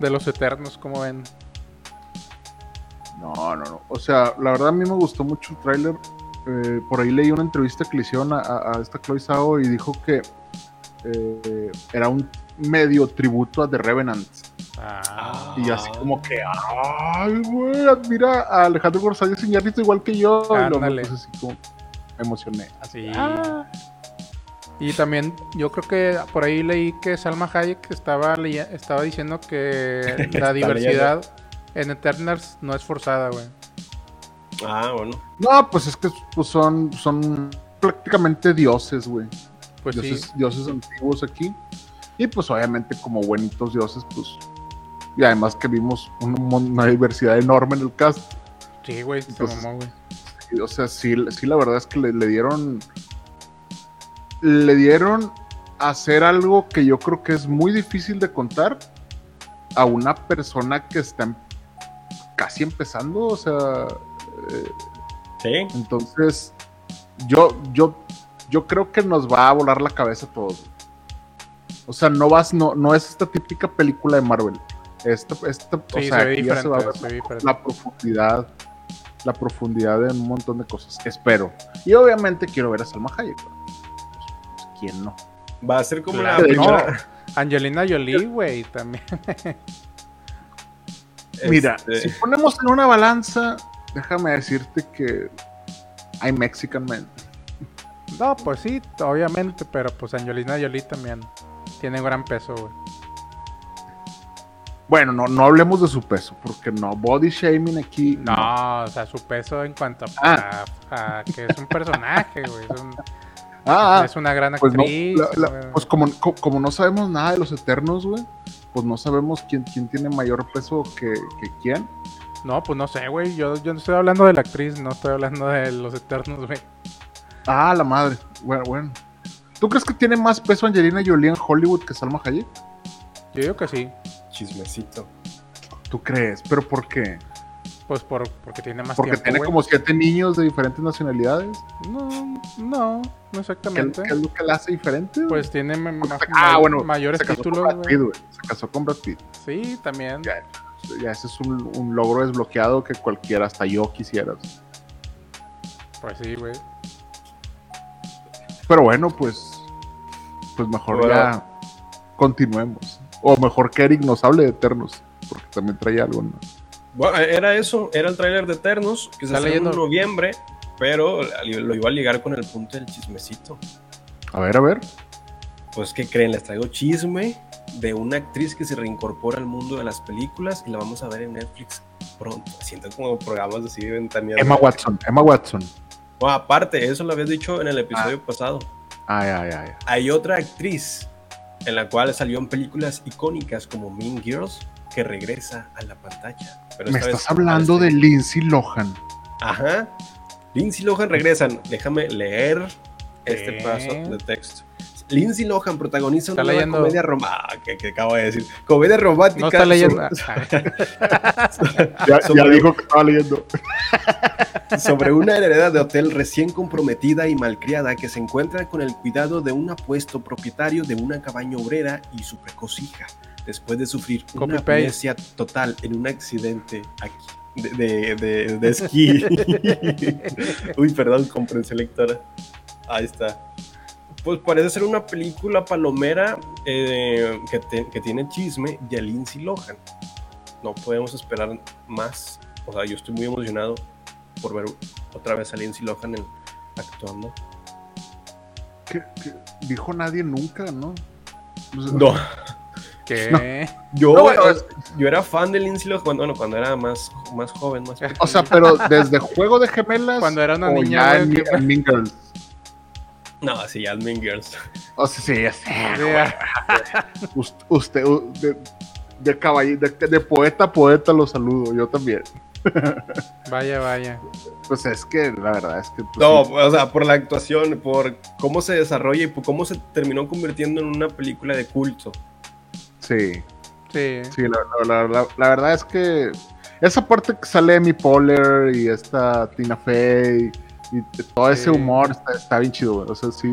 de los Eternos, como ven. No, no, no. O sea, la verdad a mí me gustó mucho el tráiler. Eh, por ahí leí una entrevista que le hicieron a, a- esta Chloe Zhao y dijo que eh, era un medio tributo a The Revenant. Ah, Y así como que, ay, güey, admira a Alejandro González Iñárritu igual que yo. Y luego me puse así como, me emocioné. Sí. Y también yo creo que por ahí leí que Salma Hayek estaba, estaba diciendo que la diversidad en Eternals no es forzada, güey. Ah, bueno. No, pues es que pues son, son prácticamente dioses, güey. Pues sí. dioses, dioses antiguos aquí. Y pues obviamente como buenitos dioses, pues... Y además que vimos una diversidad enorme en el cast. Sí, güey, se mamó, güey. O sea, sí, sí la verdad es que le, le dieron... Le dieron hacer algo que yo creo que es muy difícil de contar a una persona que está em- casi empezando, o sea... eh, Sí. entonces, yo, yo, yo creo que nos va a volar la cabeza a todos. O sea, no vas, no, no es esta típica película de Marvel. Esta, esta, o sea, se aquí ya se va a ver la profundidad, la profundidad de un montón de cosas. Espero. Y obviamente quiero ver a Salma Hayek. Pues, pues, ¿Quién no? Va a ser como Claro, la primera. Angelina Jolie, güey, también. Mira, Este, si ponemos en una balanza, déjame decirte que hay Mexican Men. No, pues sí, obviamente, pero pues Angelina Jolie también tiene gran peso, güey. Bueno, no, no hablemos de su peso, porque no, body shaming aquí. No, o sea, su peso en cuanto a, Ah. a- a que es un personaje, güey. Es, un- Ah, ah, es una gran pues, no, actriz. la- la- güey. pues como, co- como no sabemos nada de los eternos, güey, pues no sabemos quién, quién tiene mayor peso que, que quién. No, pues no sé, güey. Yo, yo no estoy hablando de la actriz, no estoy hablando de los Eternos, güey. Ah, la madre. Bueno, bueno. ¿Tú crees que tiene más peso Angelina Jolie en Hollywood que Salma Hayek? Yo digo que sí. Chismecito. ¿Tú crees? ¿Pero por qué? Pues por, porque tiene más Porque tiempo. tiene güey. como siete niños de diferentes nacionalidades. No, no, no ¿Qué, exactamente. qué es lo que la hace diferente? güey? Pues tiene ma- ma- ah, ma- bueno, mayores se casó con títulos, Brad güey. Pitt, güey. Se casó con Brad Pitt. Sí, también. Ya, ya ese es un, un logro desbloqueado que cualquiera, hasta yo quisiera. Pues sí, güey. Pero bueno, pues, pues mejor Bueno. ya continuemos. O mejor que Eric nos hable de Eternos, porque también trae algo, ¿no? Bueno, era eso, era el tráiler de Eternos, que se Está estrenó en noviembre, pero lo iba a ligar con el punto del chismecito. A ver, a ver. Pues, ¿qué creen? Les traigo chisme de una actriz que se reincorpora al mundo de las películas y la vamos a ver en Netflix pronto. Siento como programas así de ventaneando. Emma Watson, Emma Watson. Bueno, aparte, eso lo habías dicho en el episodio pasado. Ay, ay, ay. Hay otra actriz en la cual salió en películas icónicas como Mean Girls que regresa a la pantalla. Pero Me estás hablando de Lindsay Lohan. Ajá. Lindsay Lohan regresan. Déjame leer este ¿Qué? paso de texto. Lindsay Lohan protagoniza una Está nueva leyendo. comedia romántica. que, que acabo de decir. Comedia romántica. No está leyendo. sobre- Ya, Sobre- ya dijo que estaba leyendo. sobre una heredera de hotel recién comprometida y malcriada que se encuentra con el cuidado de un apuesto propietario de una cabaña obrera y su precoz hija, después de sufrir una amnesia total en un accidente aquí. De, de, de- de esquí. Uy, perdón, comprensión lectora. Ahí está. Pues parece ser una película palomera eh, que, te- que tiene chisme de Lindsay Lohan. No podemos esperar más. O sea, yo estoy muy emocionado por ver otra vez a Lindsay Lohan en- actuando. ¿Qué- qué? Dijo nadie nunca, ¿no? O sea, No, ¿Qué? Yo, No, bueno, eh, es- yo era fan de Lindsay Lohan cuando, bueno, cuando era más, más joven, más O sea, pero desde Juego de Gemelas. Cuando era una niña, No, sí, ya Mean Girls. O sea, sí, ya sé. Sí, Us- Usted, de, de, caball- de, de poeta a poeta lo saludo, yo también. Vaya, vaya. Pues es que la verdad es que. pues, No, sí. o sea, por la actuación, por cómo se desarrolla y por cómo se terminó convirtiendo en una película de culto. Sí, Sí. sí, la, la- la- la- la verdad es que esa parte que sale Amy Poehler y esta Tina Fey y, todo ese humor está, está bien chido, güey. O sea, sí.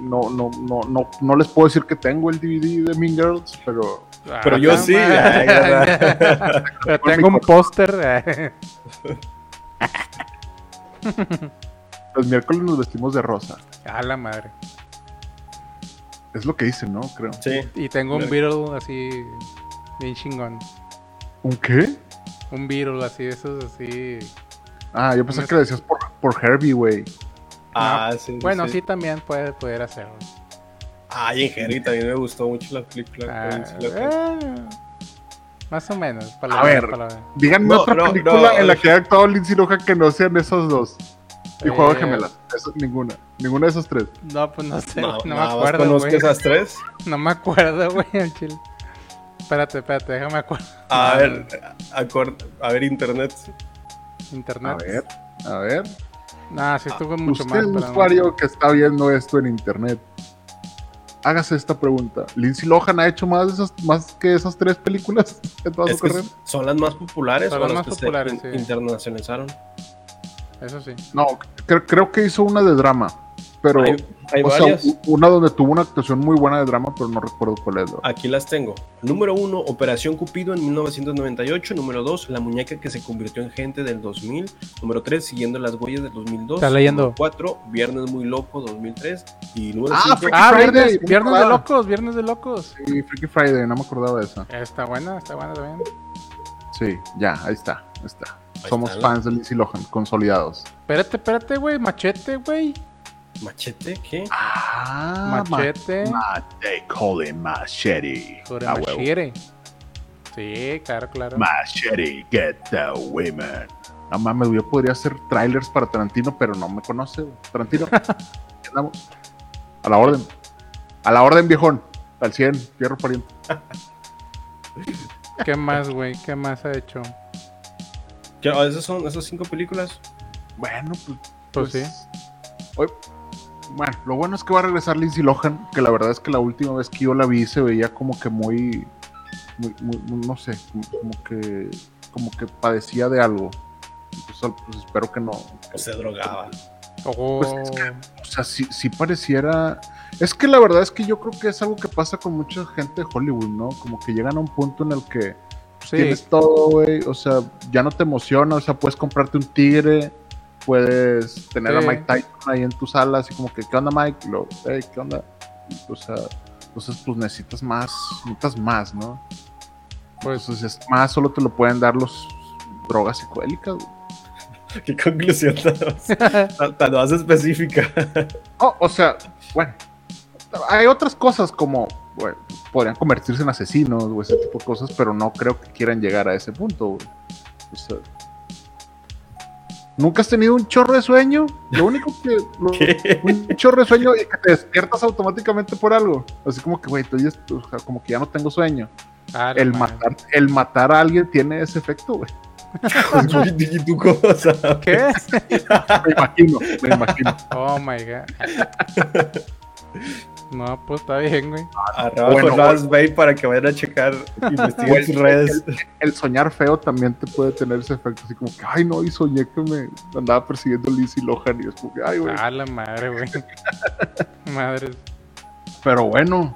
No, no, no, no, no les puedo decir que tengo el DVD de Mean Girls, pero Pero Ah, yo la sí, ay. Pero tengo un póster. eh. los miércoles nos vestimos de rosa. A la madre. Es lo que dicen, ¿no? Creo. Sí. Y tengo un Beetle así, bien chingón. ¿Un qué? Un Beetle así, esos así. Ah, yo pensé que le decías por, por Herbie, güey. Ah, sí. Bueno, sí, también puede poder hacerlo. Ay, en Henry también me gustó mucho la película. Ah, eh, más o menos. para A la- ver. para la- Díganme No, otra no, película no. en la que haya actuado Lindsay Lohan que no sean esos dos. Y Juego de Eh, Gemelas. Eso, ninguna. Ninguna de esos tres. No, pues no sé, No, no, me acuerdo, conozco esas tres. No me acuerdo, güey, chile. Espérate, espérate, déjame acuerdo. A Ah, ver, a ver, internet. Internet. A ver, a ver. Nah, sí estuvo mucho Usted, más. pero- usuario que está viendo esto en internet, hágase esta pregunta. ¿Lindsay Lohan ha hecho más, de esas, más que esas tres películas en toda Es su que carrera? son las más populares Son o las más que populares, se sí. in- internacionalizaron. Eso sí. No, cre- creo que hizo una de drama. Pero, Hay, hay o sea, una donde tuvo una actuación muy buena de drama, pero no recuerdo cuál es. ¿no? Aquí las tengo. Número 1, Operación Cupido en 1998. Número 2, La muñeca que se convirtió en gente del 2000. Número 3, Siguiendo las huellas del 2002. Está leyendo. Número 4, Viernes muy loco 2003. Y número Ah, 5, Freaky Ah, Friday, viernes, no de locos, viernes de locos. Sí, Freaky Friday, no me acordaba de esa. Está buena, está buena también. Sí, ya, ahí está, ahí está. Somos está. fans de Lindsay Lohan, consolidados. Espérate, espérate, güey. Machete, güey. ¿Machete? ¿Qué? Ah, Machete. Call him Machete. Sobre Ah. Machete. Sí, claro, claro. Machete, get the women. No mames, yo podría hacer trailers para Tarantino, pero no me conoce. Tarantino. A la orden. A la orden, viejón. Al 100, fierro pariente. ¿Qué más, güey? ¿Qué más ha hecho? ¿Qué- ah, ¿Esas son esas cinco películas? Bueno, pues. Pues sí. Hoy- bueno, lo bueno es que va a regresar Lindsay Lohan, que la verdad es que la última vez que yo la vi se veía como que muy. muy- muy- no sé, como, como que. como que padecía de algo. Entonces, pues espero que no. ¿O se drogaba? Oh, Pues es O sea, sí, sí pareciera. Es que la verdad es que yo creo que es algo que pasa con mucha gente de Hollywood, ¿no? Como que llegan a un punto en el que sí. tienes todo, güey. O sea, ya no te emociona. O sea, puedes comprarte un tigre. Puedes tener a. Mike Tyson ahí en tu sala, así como que, ¿qué onda, Mike? Y luego, hey, ¿qué onda? Y, o sea, entonces, pues necesitas más, necesitas más, ¿no? Pues Entonces, es más, solo te lo pueden dar los drogas psicodélicas, güey. ¿Qué conclusión tan, tan- tan más específica? Oh, o sea, bueno, hay otras cosas como, bueno, podrían convertirse en asesinos o ese tipo de cosas, pero no creo que quieran llegar a ese punto. güey. O sea, ¿Nunca has tenido un chorro de sueño? Lo único que... lo- ¿Qué? un chorro de sueño y que te despiertas automáticamente por algo. Así como que, güey, tú ya- o sea, como que ya no tengo sueño. ah, El matar, el matar a alguien tiene ese efecto, güey. ¿Y cómo sabes? ¿Qué? Me imagino, me imagino. Oh my god. No, pues está bien, güey. Arroba Bueno, con Raspberry para que vayan a checar, investiguen sus redes. el soñar feo también te puede tener ese efecto, así como que, ay, no, y soñé que me andaba persiguiendo Lizzie Lohan y es como que, ay, güey. Ah, la madre, güey. Madre. Pero bueno,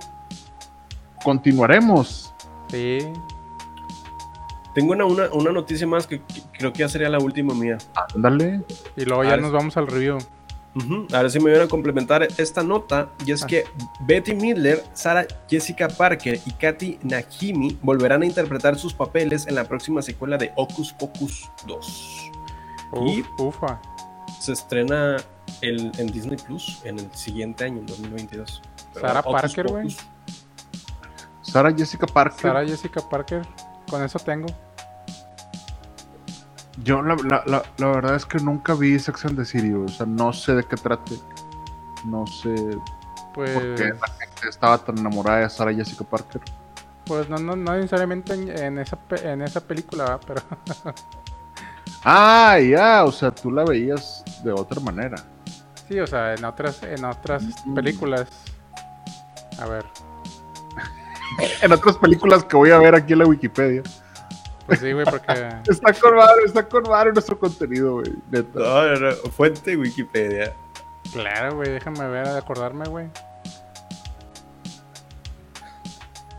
continuaremos. Sí. Tengo una, una, una noticia más que, que creo que ya sería la última mía. Ándale. Y luego A ya ver. nos vamos al review. Ujú, A ver si me van a complementar esta nota. Y es Ah. que Betty Midler, Sarah Jessica Parker y Katy Najimy volverán a interpretar sus papeles en la próxima secuela de Ocus Pocus 2. Y- Uf, ufa. Se estrena el, en Disney Plus en el siguiente año, en 2022. Pero Sarah Parker, güey. Pocus, Sara Jessica Parker. Sara Jessica Parker, con eso tengo. Yo la, la- la- la verdad es que nunca vi Sex and the City, o sea, no sé de qué trate. No sé Pues, por qué la gente estaba tan enamorada de Sara Jessica Parker. pues no, no, no necesariamente en, en esa, en esa película, ¿va? pero Ah, ya, o sea, tú la veías de otra manera. sí, o sea, en otras, en otras Mm. películas. A ver, En otras películas que voy a ver aquí en la Wikipedia. Pues sí, güey, porque Está con madre, está con madre nuestro contenido, güey. Neta. No, no, no, Fuente Wikipedia. claro, güey, déjame ver, acordarme, güey.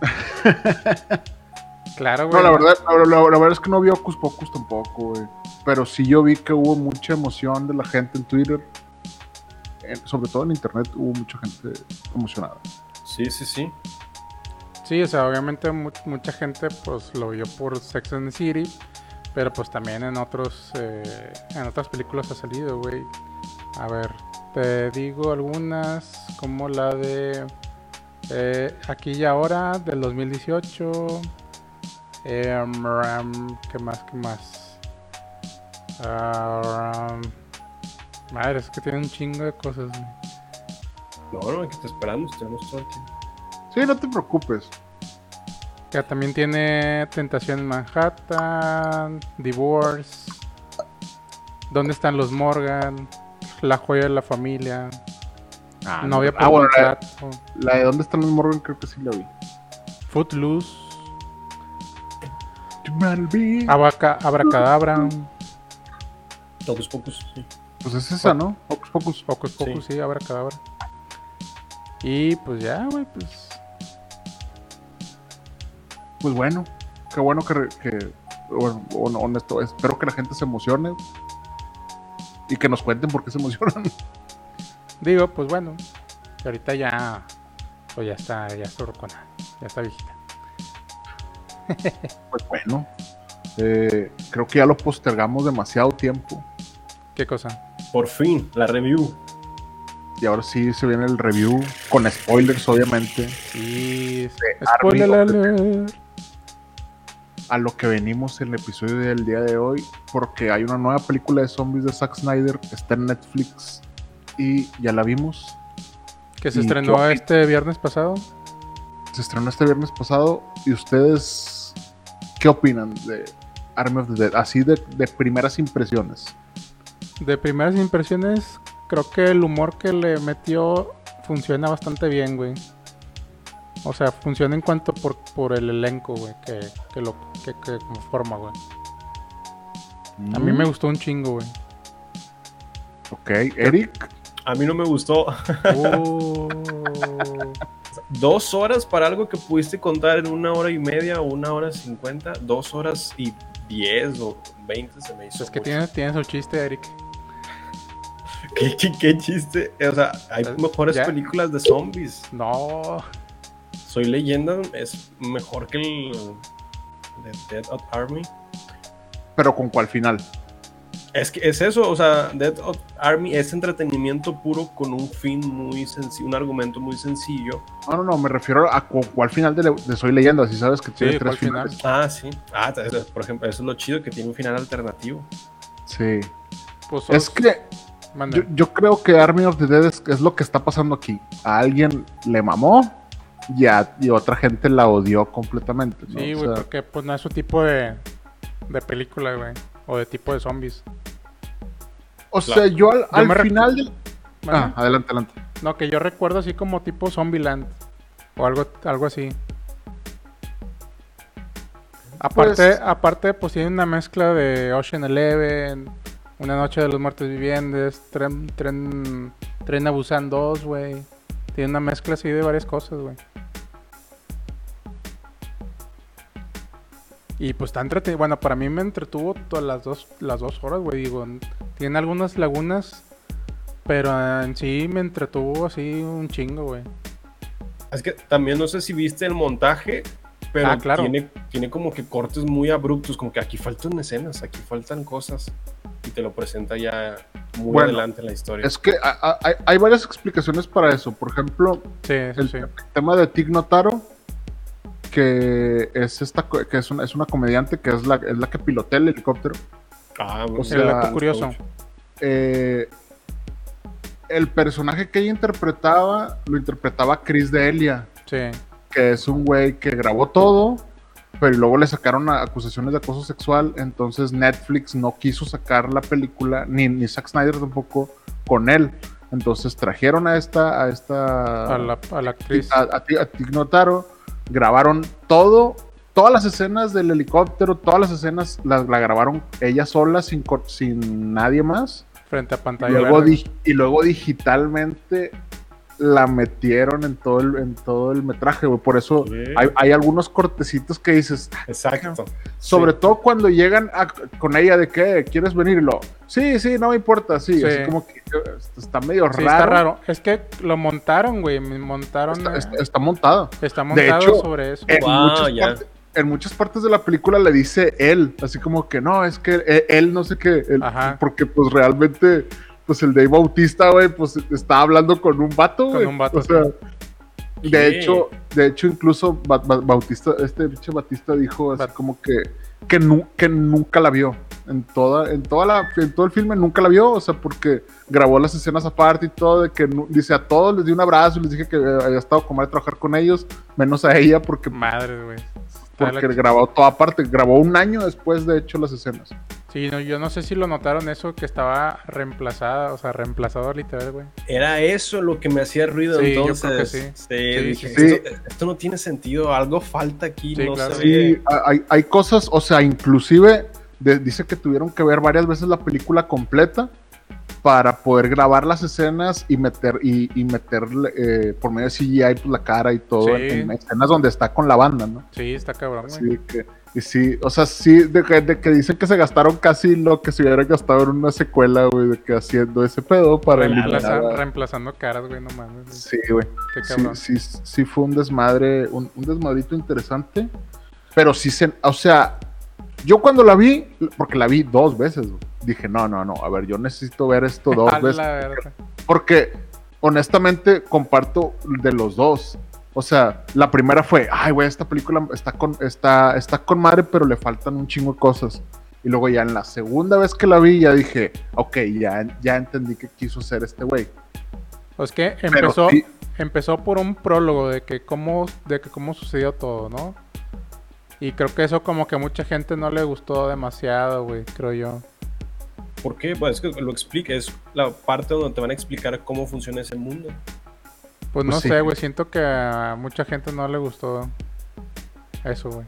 Claro, No, güey. la verdad, la, la- la verdad es que no vi Ocus Pocus tampoco, güey. Pero sí yo vi que hubo mucha emoción de la gente en Twitter. En- sobre todo en internet hubo mucha gente emocionada. Sí, sí, sí. Sí, o sea, obviamente mu- mucha gente pues lo vio por Sex and the City, pero pues también en otros eh, en otras películas ha salido, güey. A ver, te digo algunas como la de eh, Aquí y Ahora del 2018. Eh, ram, ¿Qué más? ¿Qué más? Ram, madre, es que tiene un chingo de cosas. güey. No, no, esperamos, tenemos todo el tiempo. Sí, no te preocupes. Que también tiene Tentación en Manhattan, Divorce, ¿Dónde están los Morgan? La joya de la familia, Ah, Novia no. por Ah, bueno, la, contrato, la de dónde están los Morgan creo que sí la vi. Footloose. Abaca, Abracadabra, Pocus Pocus, sí. Pues es esa, ¿no? Ocus Pocus. Pocos Pocos, sí, Abracadabra. Y pues ya, güey, pues Pues bueno, qué bueno que, bueno, hon- honesto, espero que la gente se emocione y que nos cuenten por qué se emocionan. digo, pues bueno, que ahorita ya, pues ya está, ya está rucona, ya está viejita. Pues bueno, eh, creo que ya lo postergamos demasiado tiempo ¿Qué cosa? Por fin, la review. y ahora sí se viene el review con spoilers, obviamente, Sí, spoiler a lo que venimos en el episodio del día de hoy, porque hay una nueva película de zombies de Zack Snyder, está en Netflix y ya la vimos. Que se ¿Y estrenó este viernes pasado. Se estrenó este viernes pasado y ustedes, ¿qué opinan de Army of the Dead? Así de, de primeras impresiones. De primeras impresiones, creo que el humor que le metió funciona bastante bien, güey. O sea, funciona en cuanto por, por el elenco, güey, que, que lo que, que conforma, güey. A mí Mm, me gustó un chingo, güey. Ok, Eric. A mí no me gustó. Uh, Dos horas para algo que pudiste contar en una hora y media o una hora cincuenta. Dos horas y diez o veinte se me hizo. es que mucho. tiene, tiene su chiste, Eric. ¿Qué, qué, qué chiste. O sea, hay mejores ya. películas de zombies. No, Soy leyenda es mejor que el de Dead of Army. Pero con cuál final? Es que es eso, o sea, Dead of Army es entretenimiento puro con un fin muy sencillo, un argumento muy sencillo. No, no, no, me refiero a cu- cuál final de, le- de Soy Leyenda, si sabes que tiene Sí, tres finales. Ah, sí. Ah, por ejemplo, eso es lo chido que tiene un final alternativo. Sí. pues Es que yo, yo creo que Army of the Dead es, es lo que está pasando aquí. A alguien le mamó y, a, y otra gente la odió completamente. ¿no? Sí, O güey, sea, porque pues no es su tipo de, de película, güey. O de tipo de zombies. o sea, yo al, al final del... Ah, adelante, adelante. No, que yo recuerdo así como tipo Zombieland. O algo, algo así. Aparte, Pues- aparte, pues tiene una mezcla de Ocean Eleven, Una Noche de los Muertos Vivientes, Tren, Tren, Tren a Busan 2, güey. Tiene una mezcla así de varias cosas, güey. Y pues está entretenido. Bueno, para mí me entretuvo todas las dos, las dos horas, güey. Digo, tiene algunas lagunas, pero en sí me entretuvo así un chingo, güey. Es que también no sé si viste el montaje, pero Ah, claro. tiene, tiene como que cortes muy abruptos, como que aquí faltan escenas, aquí faltan cosas. Y te lo presenta ya muy Bueno, adelante en la historia. Es que hay, hay varias explicaciones para eso. Por ejemplo, Sí, sí, el sí. tema de Tig Notaro, que es esta que es una, es una comediante que es la, es la que pilotea el helicóptero. Ah, O el sea, dato curioso. Eh, el personaje que ella interpretaba lo interpretaba Chris D'Elia, Sí. que es un güey que grabó todo, pero luego le sacaron acusaciones de acoso sexual, entonces Netflix no quiso sacar la película, ni, ni Zack Snyder tampoco, con él. Entonces trajeron a esta, a esta A la, a la actriz. a, a, Ti- a Tig Notaro, grabaron todo, todas las escenas del helicóptero, todas las escenas las la grabaron ella sola, sin, sin nadie más. frente a Y pantalla luego, verde. di- y luego digitalmente la metieron en todo el, en todo el metraje, güey. Por eso Sí. hay, hay algunos cortecitos que dices, Exacto. sobre Sí. todo cuando llegan a- con ella de que quieres venir y lo, sí, sí, no me importa, sí, Sí. así como que está medio Sí, raro. está raro. Es que lo montaron, güey. Montaron. Está, eh, está- está montada. está montado hecho, sobre eso. En, Wow, muchas partes, en muchas partes de la película le dice él, así como que no, es que él, él no sé qué, él- Ajá. porque pues realmente, pues el Dave Bautista, güey, pues está hablando con un vato, Con güey. un vato, O sea, ¿Qué? de hecho, de hecho incluso Ba- Ba- Bautista, este pinche Batista dijo así como que, que, nu- que nunca la vio. En toda, en toda la, en todo el filme nunca la vio, o sea, porque grabó las escenas aparte y todo, de que dice a todos les di un abrazo y les dije que había estado con madre trabajar con ellos, menos a ella, porque Madre, güey. Porque grabó toda parte, grabó un año después de hecho las escenas. Sí, no, yo no sé si lo notaron eso, que estaba reemplazada, o sea, reemplazado literal, güey. Era eso lo que me hacía ruido Sí, yo entonces. creo que sí. Sí, dije, sí, sí. Esto, esto no tiene sentido, algo falta aquí, Sí, no claro. Sí, hay, hay cosas, o sea, inclusive de- dice que tuvieron que ver varias veces la película completa para poder grabar las escenas y meter y, y meterle eh, por medio de CGI pues, la cara y todo Sí. en, en escenas donde está con la banda, ¿no? Sí, está cabrón, güey. Así que, y sí, o sea, sí, de que, de que dicen que se gastaron casi lo que se hubiera gastado en una secuela, güey, de que haciendo ese pedo para eliminar. A- reemplazando caras, güey, no mames. güey. Sí, güey. Qué Sí, cabrón. sí, sí fue un desmadre, un, un desmadrito interesante. Pero sí se, o sea, yo cuando la vi, porque la vi dos veces, güey, dije, no, no, no, a ver, yo necesito ver esto dos veces. Porque honestamente comparto de los dos. O sea, la primera fue, ay, güey, esta película está con, está, está con madre, pero le faltan un chingo de cosas. Y luego ya en la segunda vez que la vi, ya dije, ok, ya, ya entendí qué quiso hacer este güey. Pues que empezó, sí, empezó por un prólogo de que cómo, de que cómo sucedió todo, ¿no? Y creo que eso como que a mucha gente no le gustó demasiado, güey, creo yo. ¿Por qué? Pues es que lo explica, es la parte donde te van a explicar cómo funciona ese mundo. Pues no Pues sí. sé, güey, siento que a mucha gente no le gustó eso, güey.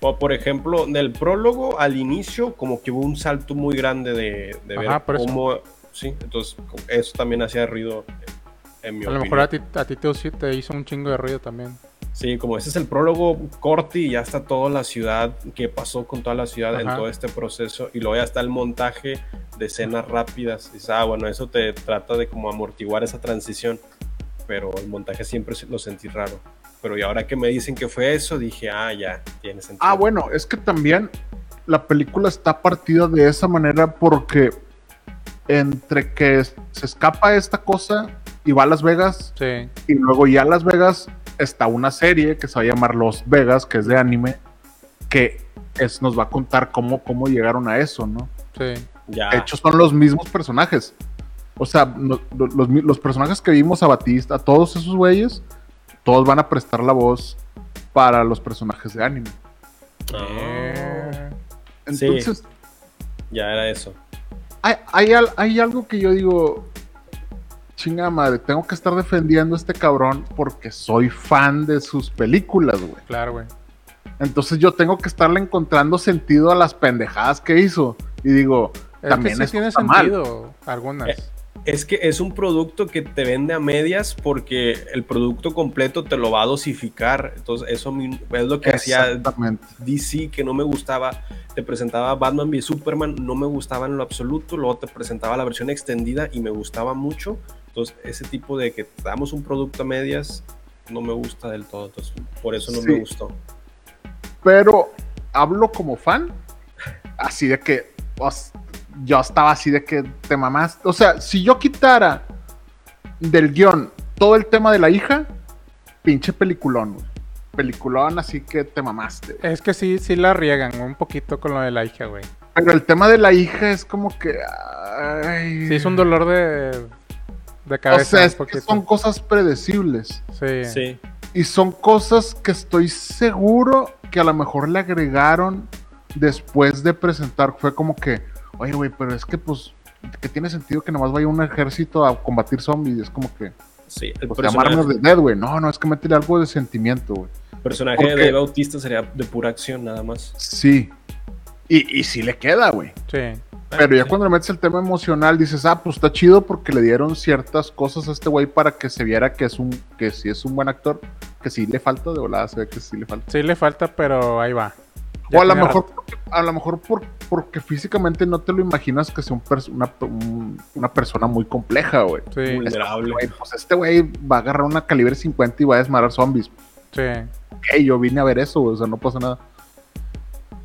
O por ejemplo, del prólogo al inicio, como que hubo un salto muy grande de, de ver Ajá, cómo. Sí, entonces eso también hacía ruido en mi A lo opinión. mejor a ti, a ti te, te hizo un chingo de ruido también. Sí, como ese es el prólogo corte y ya está toda la ciudad, qué pasó con toda la ciudad en Ajá. todo este proceso y luego ya está el montaje de escenas rápidas. Y ah, bueno, eso te trata de como amortiguar esa transición, pero el montaje siempre lo sentí raro. Pero y ahora que me dicen que fue eso, dije, ah, ya, tiene sentido. Ah, bueno, es que también la película está partida de esa manera porque entre que se escapa esta cosa y va a Las Vegas Sí, y luego ya a Las Vegas está una serie que se va a llamar Los Vegas, que es de anime, que es, nos va a contar cómo, cómo llegaron a eso, ¿no? sí. ya. De hecho, son los mismos personajes. O sea, no- los, personajes que vimos a Batista, a todos esos güeyes, todos van a prestar la voz para los personajes de anime. Ah, Eh, Sí. Entonces, ya era eso. hay, hay, al- hay algo que yo digo, chinga madre, tengo que estar defendiendo a este cabrón porque soy fan de sus películas, güey. claro, güey. Entonces yo tengo que estarle encontrando sentido a las pendejadas que hizo. Y digo, Es también que sí tiene mal. sentido algunas. Eh, Es que es un producto que te vende a medias porque el producto completo te lo va a dosificar. Entonces, eso es lo que hacía. DC que no me gustaba. Te presentaba Batman v Superman, no me gustaba en lo absoluto. Luego te presentaba la versión extendida y me gustaba mucho. Entonces, ese tipo de que te damos un producto a medias no me gusta del todo. Entonces, por eso no Sí. me gustó. pero hablo como fan, así de que os- yo estaba así de que te mamás. O sea, si yo quitara del guion todo el tema de la hija, pinche peliculón, güey. peliculón, así que te mamaste. Es que sí, sí la riegan un poquito con lo de la hija, güey. Pero el tema de la hija es como que. ay. Sí, es un dolor de, de O cabeza. sea, un es que son cosas predecibles. Sí. Sí. Y son cosas que estoy seguro que a lo mejor le agregaron después de presentar. Fue como que, oye, güey, pero es que pues, que tiene sentido que nomás vaya un ejército a combatir zombies. Es como que, Sí, el pues, llamarme personaje, de Dead, güey. No, no, es que métele algo de sentimiento, güey. personaje ¿Por de Bautista sería de pura acción nada más. Sí. Y, y sí le queda, güey. Sí. Pero ya Sí. cuando le metes el tema emocional, dices, ah, pues está chido porque le dieron ciertas cosas a este güey para que se viera que es un, que sí es un buen actor, que sí le falta, de volada se ve que sí le falta. Sí le falta, pero ahí va. O a lo mejor, a lo mejor por, porque físicamente no te lo imaginas que sea un pers- una, un- una persona muy compleja, güey. Sí, Vulnerable. Güey, Pues este güey va a agarrar una calibre 50 y va a desmadrar zombies. sí. Ok, yo vine a ver eso, güey, o sea, no pasa nada.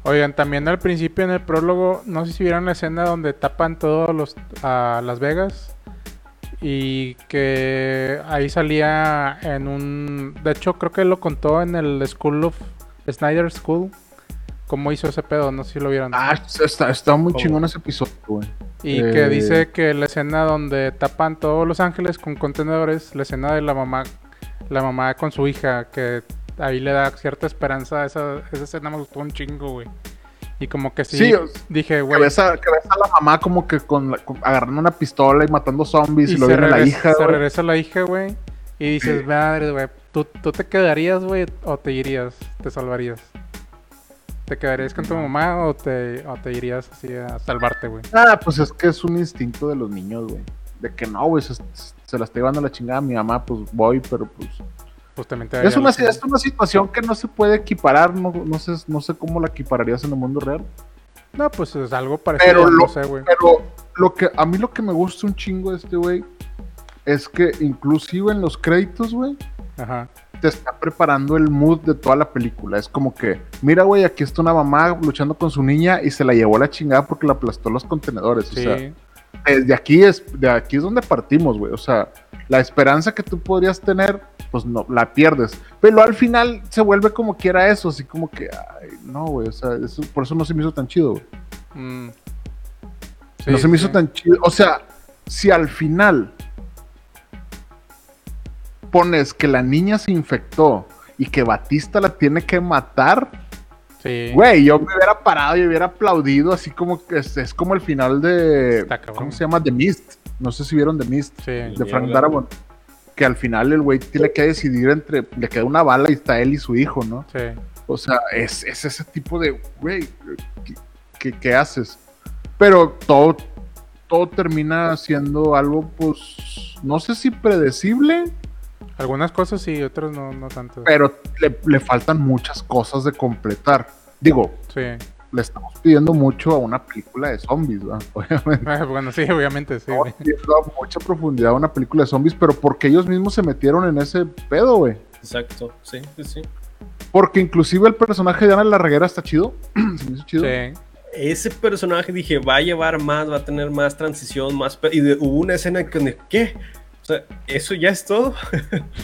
Oigan, también al principio en el prólogo, no sé si vieron la escena donde tapan todos los a Las Vegas y que ahí salía en un, de hecho creo que lo contó en el School of Snyder School, cómo hizo ese pedo, no sé si lo vieron. Ah, está, está muy Oh. chingón ese episodio, güey. Y Eh. que dice que la escena donde tapan todos Los Ángeles con contenedores, la escena de la mamá, la mamá con su hija, que ahí le da cierta esperanza. Esa, esa escena me gustó un chingo, güey. Y como que sí, Sí, dije, Que güey. ves, a, que ves a la mamá como que con, la- con- agarrando una pistola y matando zombies y, Y lo se, viene la regresa, hija, se güey. regresa la hija, güey. Y dices, madre, güey, ¿tú, ¿tú te quedarías, güey, o te irías? ¿Te salvarías? ¿Te quedarías con tu mamá o te, o te irías así a salvarte, güey? Ah, pues es que es un instinto de los niños, güey. De que no, güey, se, se la está llevando la chingada mi mamá, pues voy, pero pues... Pues Es una, es una situación que no se puede equiparar, no, no, sé, no sé cómo la equipararías en el mundo real. No, pues es algo parecido, Pero no sé, güey. Pero lo que, a mí lo que me gusta un chingo de este güey es que inclusive en los créditos, güey, Ajá. te está preparando el mood de toda la película. Es como que, mira, güey, aquí está una mamá luchando con su niña y se la llevó a la chingada porque la aplastó los contenedores. Sí. O sea, desde aquí es, de aquí es donde partimos, güey. O sea, la esperanza que tú podrías tener, pues no, la pierdes. Pero al final se vuelve como quiera eso, así como que, ay, no, güey. O sea, eso- por eso no se me hizo tan chido, güey. Mm. no se me hizo tan chido. O sea, si al final pones que la niña se infectó y que Batista la tiene que matar, Sí. güey, yo me hubiera parado y hubiera aplaudido, así como que es, es como el final de. ¿Cómo se llama? The Mist. No sé si vieron The Mist. Sí. de Frank Mierda. Darabont. Que al final el güey tiene que decidir entre. Le queda una bala y está él y su hijo, ¿no? Sí. O sea, es, es ese tipo de. Güey, ¿qué, qué, qué haces? Pero todo, todo termina siendo algo, pues. No sé si predecible, Algunas cosas sí, otras no, no tanto. pero le, le faltan muchas cosas de completar. Digo, Sí. le estamos pidiendo mucho a una película de zombies, ¿verdad? Obviamente. Ah, bueno, sí, obviamente, sí. Estamos pidiendo a mucha profundidad a una película de zombies, pero porque ellos mismos se metieron en ese pedo, güey. Exacto, sí, sí, sí. Porque inclusive el personaje de Ana Larreguera está chido. Se me hizo chido. Sí. Ese personaje dije, va a llevar más, va a tener más transición, más... Y de- hubo una escena que, ¿qué? Sea, ¿eso ya es todo?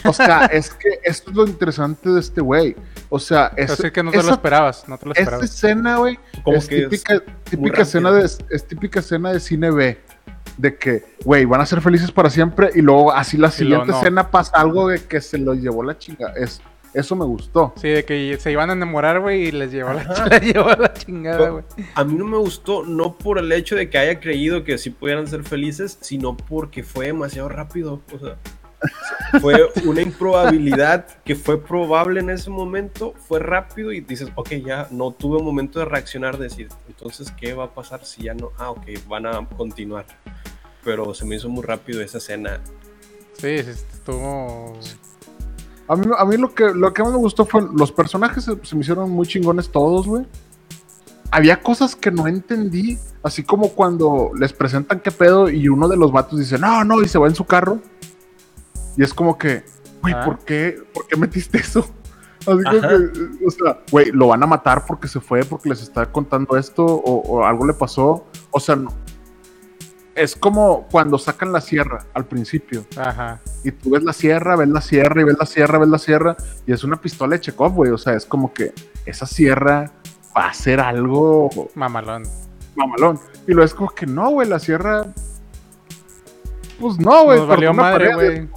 O sea, es que esto es lo interesante de este güey. O sea, es, Así que no te lo esperabas, no te lo esa esperabas. escena, güey, Como es que es típica, típica escena de, es típica escena de cine B. De que, güey, van a ser felices para siempre y luego así la siguiente no. escena pasa algo de que se lo llevó la chinga. Es, eso me gustó. Sí, de que se iban a enamorar, güey, y les llevó, la, les llevó la chingada, güey. A mí no me gustó, no por el hecho de que haya creído que sí pudieran ser felices, sino porque fue demasiado rápido. O sea, fue una improbabilidad que fue probable en ese momento, fue rápido y dices, ok, ya no tuve momento de reaccionar, de decir, entonces, ¿qué va a pasar si ya no? Ah, ok, van a continuar. Pero se me hizo muy rápido esa escena. Sí, sí, estuvo. A mí, a mí lo, que, lo que más me gustó fue los personajes se, se me hicieron muy chingones todos, güey. Había cosas que no entendí, así como cuando les presentan qué pedo y uno de los vatos dice, no, no, y se va en su carro. Y es como que, güey, Ah. ¿por qué, ¿por qué metiste eso? Así como Ajá. que, o sea, güey, lo van a matar porque se fue, porque les está contando esto o, o algo le pasó. O sea, no. Es como cuando sacan la sierra al principio Ajá. Y tú ves la sierra, ves la sierra y ves la sierra, ves la sierra. Y es una pistola de Chekhov, güey. O sea, es como que esa sierra va a ser algo Mamalón. mamalón. Y lo es como que no, güey, la sierra. Pues no, güey. Nos valió madre, güey.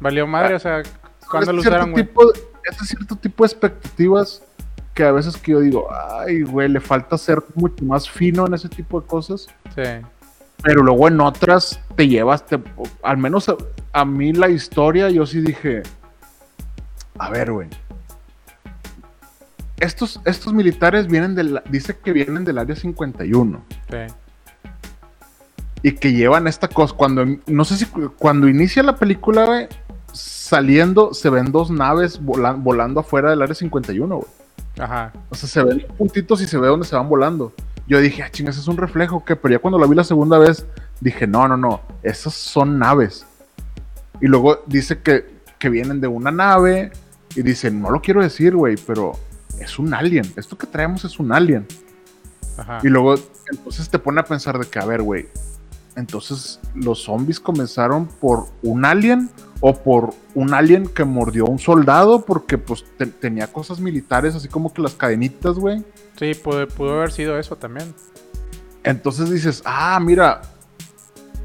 Valió madre, o sea, ¿cuándo Ese lo usaron, güey? Ese cierto tipo de expectativas que a veces que yo digo, ay, güey, le falta ser mucho más fino en ese tipo de cosas. Sí. Pero luego en otras te llevas, te- al menos a, a mí la historia, yo sí dije, a ver, güey. Estos, estos militares vienen del, dice que vienen del área 51 Sí. y que llevan esta cosa. Cuando, no sé si cu- cuando inicia la película, güey, saliendo se ven dos naves vola- volando afuera del área 51, güey. Ajá. O sea, se ven puntitos y se ve dónde se van volando. Yo dije, ah, chingas, es un reflejo, ¿qué? Pero ya cuando la vi la segunda vez, dije, no, no, no, esas son naves. Y luego dice que, que vienen de una nave y dice, no lo quiero decir, güey, pero es un alien. Esto que traemos es un alien. Ajá. Y luego, entonces te pone a pensar de que, a ver, güey, entonces los zombies comenzaron por un alien o por un alien que mordió a un soldado porque pues te- tenía cosas militares, así como que las cadenitas, güey. Sí, pudo, pudo haber sido eso también. Entonces dices, ah, mira,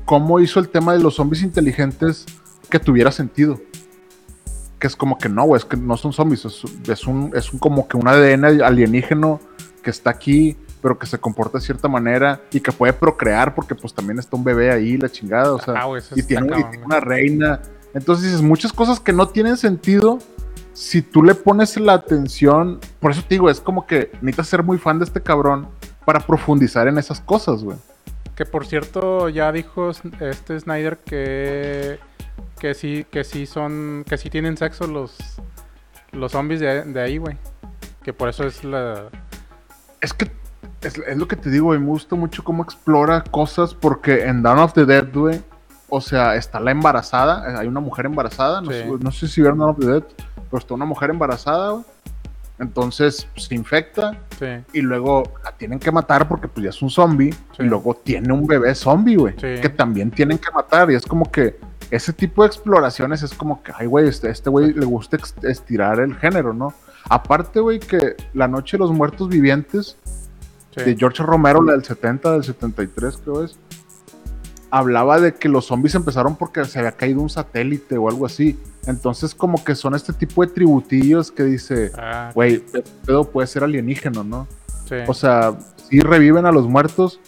cómo hizo el tema de los zombies inteligentes que tuviera sentido. Que es como que no, güey, es que no son zombies, es, es un, es un como que un ADN alienígeno que está aquí, pero que se comporta de cierta manera y que puede procrear porque pues también está un bebé ahí, la chingada, o sea, Ah, y tiene, y una reina. Entonces dices, muchas cosas que no tienen sentido si tú le pones la atención. Por eso te digo, es como que necesitas ser muy fan de este cabrón para profundizar en esas cosas, güey. Que por cierto, ya dijo este Snyder que que sí, que sí son, que sí tienen sexo los los zombies de, de ahí, güey. Que por eso es la Es que es, es lo que te digo, güey. Me gusta mucho cómo explora cosas porque en Dawn of the Dead, güey. O sea, está la embarazada. eh, Hay una mujer embarazada. No, Sí. sé, no sé si vieron Dead. Pero está una mujer embarazada. Entonces pues, se infecta sí, y luego la tienen que matar porque pues ya es un zombie. Sí. Y luego tiene un bebé zombie, güey. Sí. Que también tienen que matar. Y es como que ese tipo de exploraciones es como que, ay, güey, este este güey le gusta estirar el género, ¿no? Aparte, güey, que La Noche de los Muertos Vivientes de George Romero, la del 70, del 73 creo es, hablaba de que los zombies empezaron porque se había caído un satélite o algo así. Entonces como que son este tipo de tributillos que dice, Ah, güey, este pedo puede ser alienígeno, ¿no? sí. O sea, sí reviven a los muertos,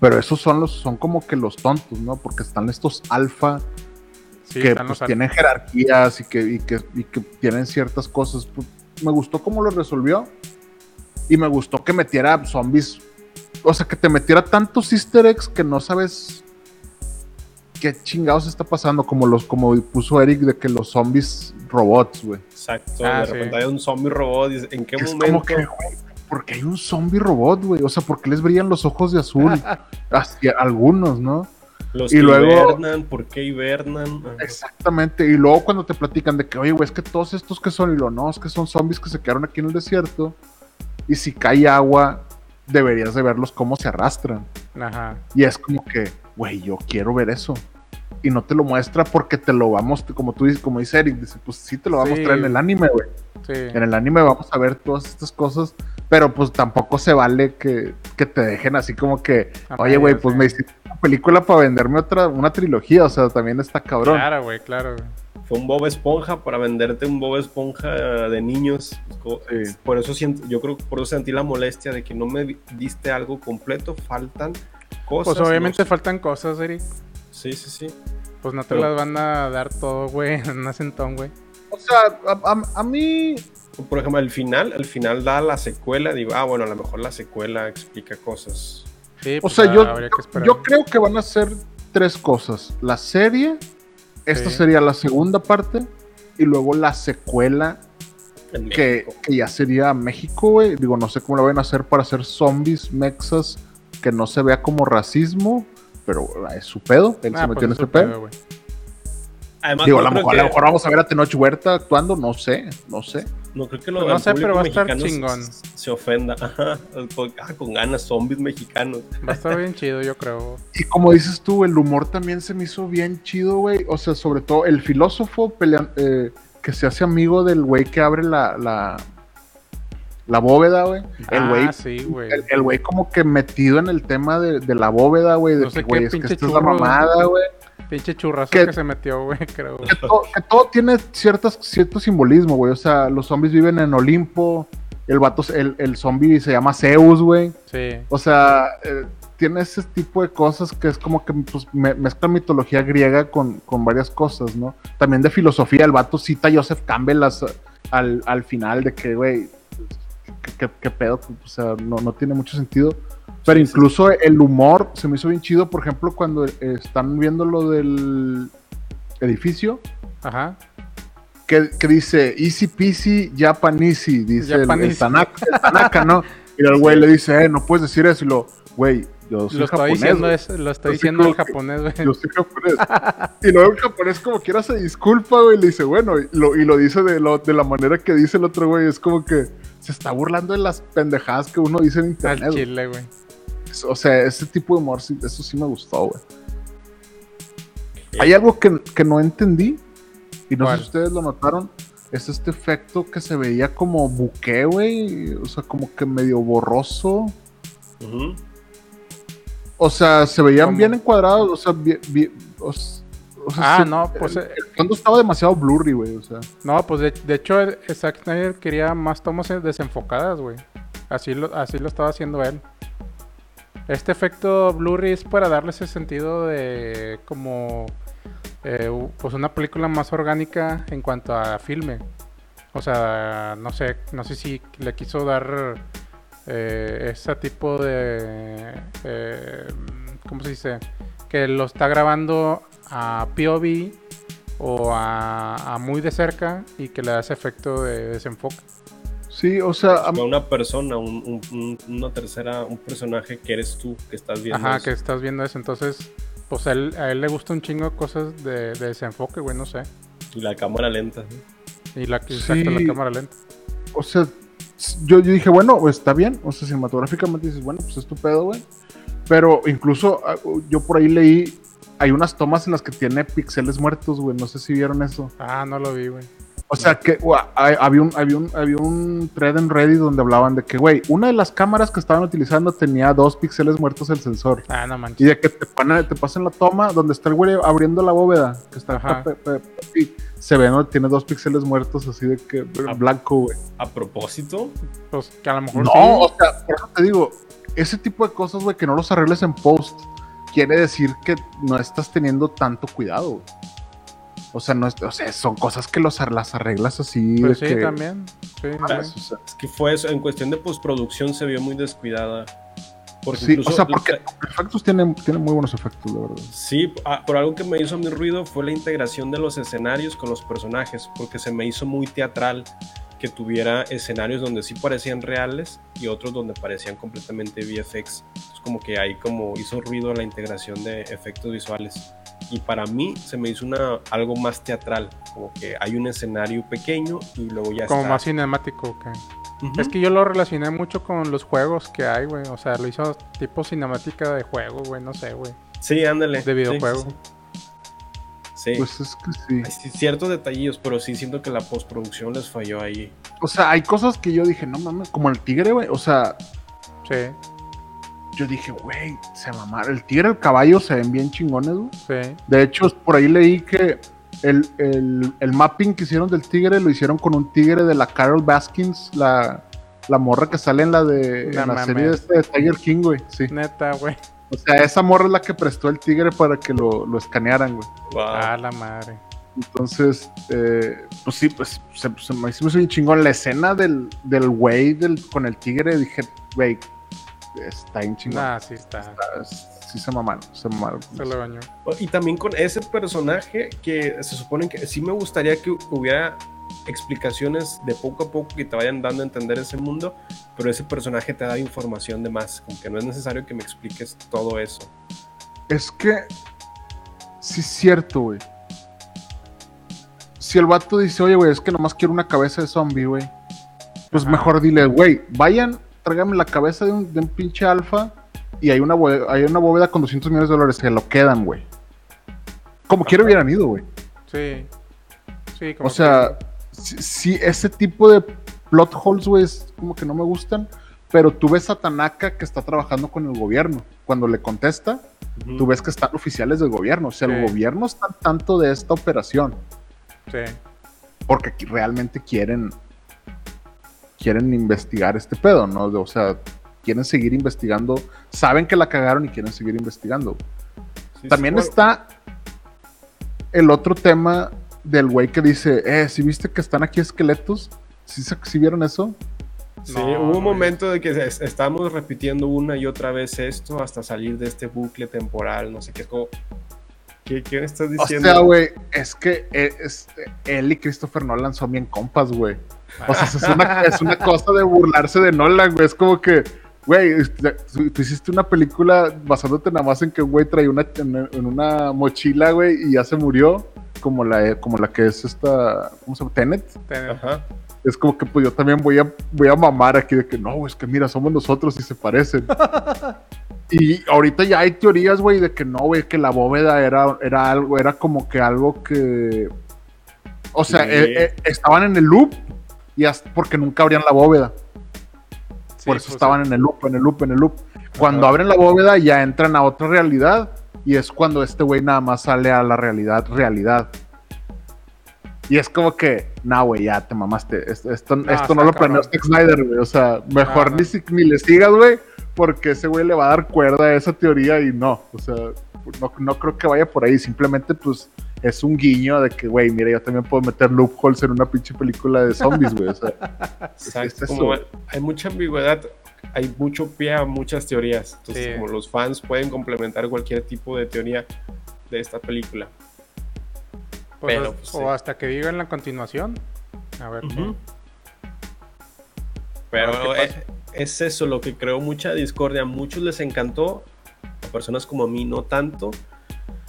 pero esos son los, son como que los tontos, ¿no? Porque están estos alfa Sí, que pues, tienen jerarquías y que, y, que, y que tienen ciertas cosas. Pues, me gustó cómo lo resolvió. Y me gustó que metiera zombies. O sea, que te metiera tantos easter eggs que no sabes qué chingados está pasando. Como los, como puso Eric, de que los zombies robots, güey. Exacto, Ah, de sí. repente hay un zombie robot. y ¿En qué Es momento? como que, güey, ¿por qué hay un zombie robot, güey? O sea, ¿por qué les brillan los ojos de azul? Hacia algunos, ¿no? Los y que luego- hibernan, ¿por qué hibernan? Ajá. Exactamente. Y luego cuando te platican de que, oye, güey, es que todos estos que son, y lo no, es que son zombies que se quedaron aquí en el desierto. Y si cae agua, deberías de verlos cómo se arrastran. Ajá. Y es como que, güey, yo quiero ver eso. Y no te lo muestra porque te lo vamos, como tú dices, como dice Eric, dice, pues sí te lo va a Sí. mostrar en el anime, güey. Sí. En el anime vamos a ver todas estas cosas, pero pues tampoco se vale que, que te dejen así como que, A oye, güey, pues sí. me hiciste una película para venderme otra, una trilogía, o sea, también está cabrón. Claro, güey, claro. güey. Fue un Bob Esponja para venderte un Bob Esponja de niños. Sí. Por eso siento, yo creo por eso sentí la molestia de que no me di- diste algo completo, faltan cosas. Pues obviamente no sé. faltan cosas, Eric. Sí, sí, sí. Pues no te Pero- las van a dar todo, güey, en un güey. O sea, a, a- a mí, Por ejemplo, al final, al final da la secuela, digo, ah, bueno, a lo mejor la secuela explica cosas. Sí, o pues, sea, ah, yo, habría que esperar. yo creo que van a ser tres cosas. La serie, esta Sí. sería la segunda parte, y luego la secuela, que, ya sería México, güey. Digo, no sé cómo lo van a hacer para hacer zombies, mexas, que no se vea como racismo, pero es su pedo, él Ah, se pues metió en es ese pedo. Además, Digo, a no lo mejor, a lo que- mejor vamos a ver a Tenoch Huerta actuando, no sé, no sé. No creo que lo No sé, pero va a estar chingón. Se, se ofenda. Ajá, con, ah, con ganas, zombies mexicanos. Va a estar bien chido, yo creo. Y como dices tú, el humor también se me hizo bien chido, güey. O sea, sobre todo el filósofo pelean- eh, que se hace amigo del güey que abre la, la, la bóveda, güey. El güey ah, sí, güey. el el güey como que metido en el tema de, de la bóveda, güey. De sé que, güey, es que esta es la mamada, güey. Pinche churrazo que- que se metió, güey, creo. Que, to- que todo tiene ciertas, cierto simbolismo, güey. O sea, los zombies viven en Olimpo. El vato, el, el zombie se llama Zeus, güey. Sí. O sea, eh, tiene ese tipo de cosas que es como que pues, me- mezcla mitología griega con, con varias cosas, ¿no? También de filosofía, el vato cita a Joseph Campbell al, al final de que, güey, ¿qué, pedo? O sea, no, no tiene mucho sentido. Pero Sí, sí, incluso el humor se me hizo bien chido, por ejemplo, cuando eh, están viendo lo del edificio, Ajá. que, que dice easy peasy, Japanese, dice el- el. Tanaka, el Tanaka, ¿no? Y el güey le dice, eh, no puedes decir eso, y lo, güey, yo soy Lo está japonés, diciendo, güey. es, lo está Así diciendo el como que- japonés, güey. Yo soy japonés. y luego el japonés como quiera se disculpa, güey, y le dice, bueno, y lo, y lo dice de, lo, de la manera que dice el otro güey, es como que se está burlando de las pendejadas que uno dice en Al internet. güey. chile, güey. O sea, ese tipo de humor, sí, eso sí me gustó, güey. Hay algo que, que no entendí, y no sé si ustedes lo notaron, es este efecto que se veía como buque, güey, o sea, como que medio borroso. Ujú. O sea, se veían ¿Cómo? bien encuadrados, o sea, bien, bien- o s- o sea, Ah, no, pues, el, eh, el fondo estaba demasiado blurry, güey, o sea. No, pues de, de hecho, el- el Zack Snyder quería más tomas desenfocadas, güey. Así lo, así lo estaba haciendo él. Este efecto blurry es para darle ese sentido de como eh, pues una película más orgánica en cuanto a filme. O sea, no sé, no sé si le quiso dar eh, ese tipo de eh, ¿cómo se dice? Que lo está grabando a POV o a, a muy de cerca y que le da ese efecto de desenfoque. Sí, o sea, a- una persona, un- un- un- una tercera, un personaje que eres tú, que estás viendo. Ajá, eso. que estás viendo eso. Entonces, pues a él, a él le gusta un chingo de cosas de, de desenfoque, güey, no sé. Y la cámara lenta. ¿no? Y la, exacto, Sí. la cámara lenta. o sea, yo, yo dije, bueno, está bien, o sea, cinematográficamente dices, bueno, pues es tu pedo, güey. Pero incluso ah, yo por ahí leí, hay unas tomas en las que tiene píxeles muertos, güey, no sé si vieron eso. Ah, no lo vi, güey. O sea, que había, un, había, un, había un thread en Reddit donde hablaban de que, güey, una de las cámaras que estaban utilizando tenía dos píxeles muertos el sensor. Ah, no Y manches. de que te, te pasen la toma donde está el güey abriendo la bóveda, que está Ajá. pe- pe- pe- y se ve, ¿no? Tiene dos píxeles muertos así de que Ah. blanco, güey. A propósito, Pues, Pues que a lo mejor No, sí. o sea, por eso te digo, ese tipo de cosas, güey, que no los arregles en post, quiere decir que no estás teniendo tanto cuidado. güey. O sea, no es- o sea, son cosas que los, las arreglas así. Pues de sí, que- también. Sí, sea, es que fue eso. En cuestión de postproducción se vio muy descuidada. Porque sí, incluso o sea, porque efectos tienen, tienen muy buenos efectos, la verdad. Sí, ah, por algo que me hizo mi ruido fue la integración de los escenarios con los personajes, porque se me hizo muy teatral que tuviera escenarios donde sí parecían reales y otros donde parecían completamente VFX. Es como que ahí como hizo ruido la integración de efectos visuales. Y para mí se me hizo una, algo más teatral, como que hay un escenario pequeño y luego ya Como está. más cinemático Es que yo lo relacioné mucho con los juegos que hay, güey. O sea, lo hizo tipo cinemática de juego, güey. No sé, güey. Sí, ándale. de videojuego. Sí, sí. Sí. Pues es que sí. Hay ciertos detallillos, pero sí siento que la postproducción les falló ahí. O sea, hay cosas que yo dije, no mames, como el tigre, güey. O sea, Sí, yo dije, güey, se mamaron. El tigre, el caballo se ven bien chingones, güey. sí. De hecho, por ahí leí que el, el- el mapping que hicieron del tigre lo hicieron con un tigre de la Carol Baskins, la, la morra que sale en la de en la serie de, este de Tiger King, güey. Sí. Neta, güey. O sea, esa morra es la que prestó el tigre para que lo, lo escanearan, güey. Wow. Ah, la madre. Entonces, eh, pues sí, pues se, se me hizo bien chingón. La escena del, del güey del, con el tigre, dije, güey, está bien chingón. Nah, sí está. Está- sí se mamaron, se mamaron. Se lo bañó. Y también con ese personaje que se supone que sí me gustaría que hubiera explicaciones de poco a poco que te vayan dando a entender ese mundo, pero ese personaje te da información de más, como que no es necesario que me expliques todo eso. Es que sí es cierto, güey. si el vato dice, oye, güey, es que nomás quiero una cabeza de zombie, güey, pues Ajá. mejor dile, güey, vayan, tráigame la cabeza de un, de un pinche alfa y hay una, bóveda, hay una bóveda con 200 millones de dólares, se lo quedan, güey. Como quiera hubieran ido, güey. Sí. Sí, como O sea, sí, sí, ese tipo de plot holes, güey, es como que no me gustan. Pero tú ves a Tanaka que está trabajando con el gobierno. Cuando le contesta, tú ves que están oficiales del gobierno. O sea, el gobierno está al tanto de esta operación. sí. Porque realmente quieren. Quieren investigar este pedo, ¿no? O sea, quieren seguir investigando. Saben que la cagaron y quieren seguir investigando. Sí, También sí, está el otro tema del güey que dice, eh, si viste que están aquí esqueletos? ¿Sí, se- sí vieron eso? Sí, No, hubo un momento de que es- estamos repitiendo una y otra vez esto hasta salir de este bucle temporal, no sé qué es como... ¿Qué, qué estás O diciendo? sea, güey, es que es- él y Christopher Nolan son bien compas, güey. O sea, es una, es una cosa de burlarse de Nolan, güey. Es como que, güey, tú hiciste una película basándote nada más en que un güey traía una, en, en una mochila, güey, y ya se murió. Como la, como la que es esta, ¿cómo se llama? Tenet. Ten- Ajá. Es como que pues yo también voy a, voy a mamar aquí de que no, es que mira, somos nosotros y se parecen. y ahorita ya hay teorías, güey, de que no, güey, que la bóveda era, era algo, era como que algo que. O sea, Sí. eh, eh, estaban en el loop y hasta porque nunca abrían la bóveda. Sí, Por eso pues, estaban en el loop, en el loop, en el loop. Cuando abren la bóveda ya entran a otra realidad y es cuando este güey nada más sale a la realidad, realidad. Y es como que, nah, güey, ya te mamaste. Esto, esto, No, esto no lo planeó. Zack Snyder, güey. O sea, mejor No, ni, si- ni le sigas, güey, porque ese güey le va a dar cuerda a esa teoría y no. O sea, no, no creo que vaya por ahí. Simplemente, pues, es un guiño de que, güey, mira, yo también puedo meter loopholes en una pinche película de zombies, güey. O sea, Exacto, es como hay mucha ambigüedad, hay mucho pie a muchas teorías. Entonces, Sí. como los fans pueden complementar cualquier tipo de teoría de esta película. pues, pero, es- pues, o sí. hasta que digan la continuación. A ver. Ujú. Pero A ver qué eh, es eso lo que creó mucha discordia. A muchos les encantó, a personas como a mí no tanto,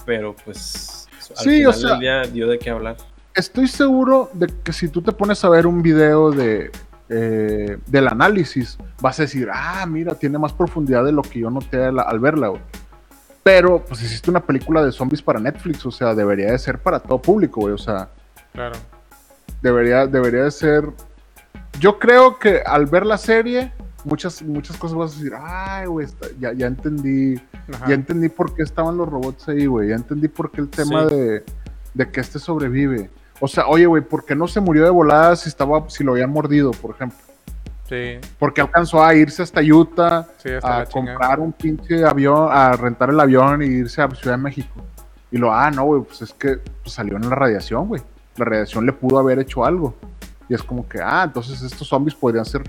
pero pues al Sí, final o sea- del día dio de qué hablar. estoy seguro de que si tú te pones a ver un video de eh, del análisis, vas a decir, ah, mira, tiene más profundidad de lo que yo noté al, al verla, güey. Pero, pues hiciste una película de zombies para Netflix, o sea, debería de ser para todo público, güey. O sea, Claro. debería, debería de ser. Yo creo que al ver la serie, muchas, muchas cosas vas a decir, ay, güey, ya, ya entendí. Ajá. Ya entendí por qué estaban los robots ahí, güey. Ya entendí por qué el tema Sí. de, de que este sobrevive. O sea, oye, güey, ¿por qué no se murió de volada si estaba, si lo habían mordido, por ejemplo? Sí, Porque alcanzó a irse hasta Utah, sí, hasta a comprar un pinche avión, a rentar el avión y irse a Ciudad de México. Y lo, ah, no, güey, pues es que pues, salió en la radiación, güey. La radiación le pudo haber hecho algo. Y es como que, ah, entonces estos zombies podrían ser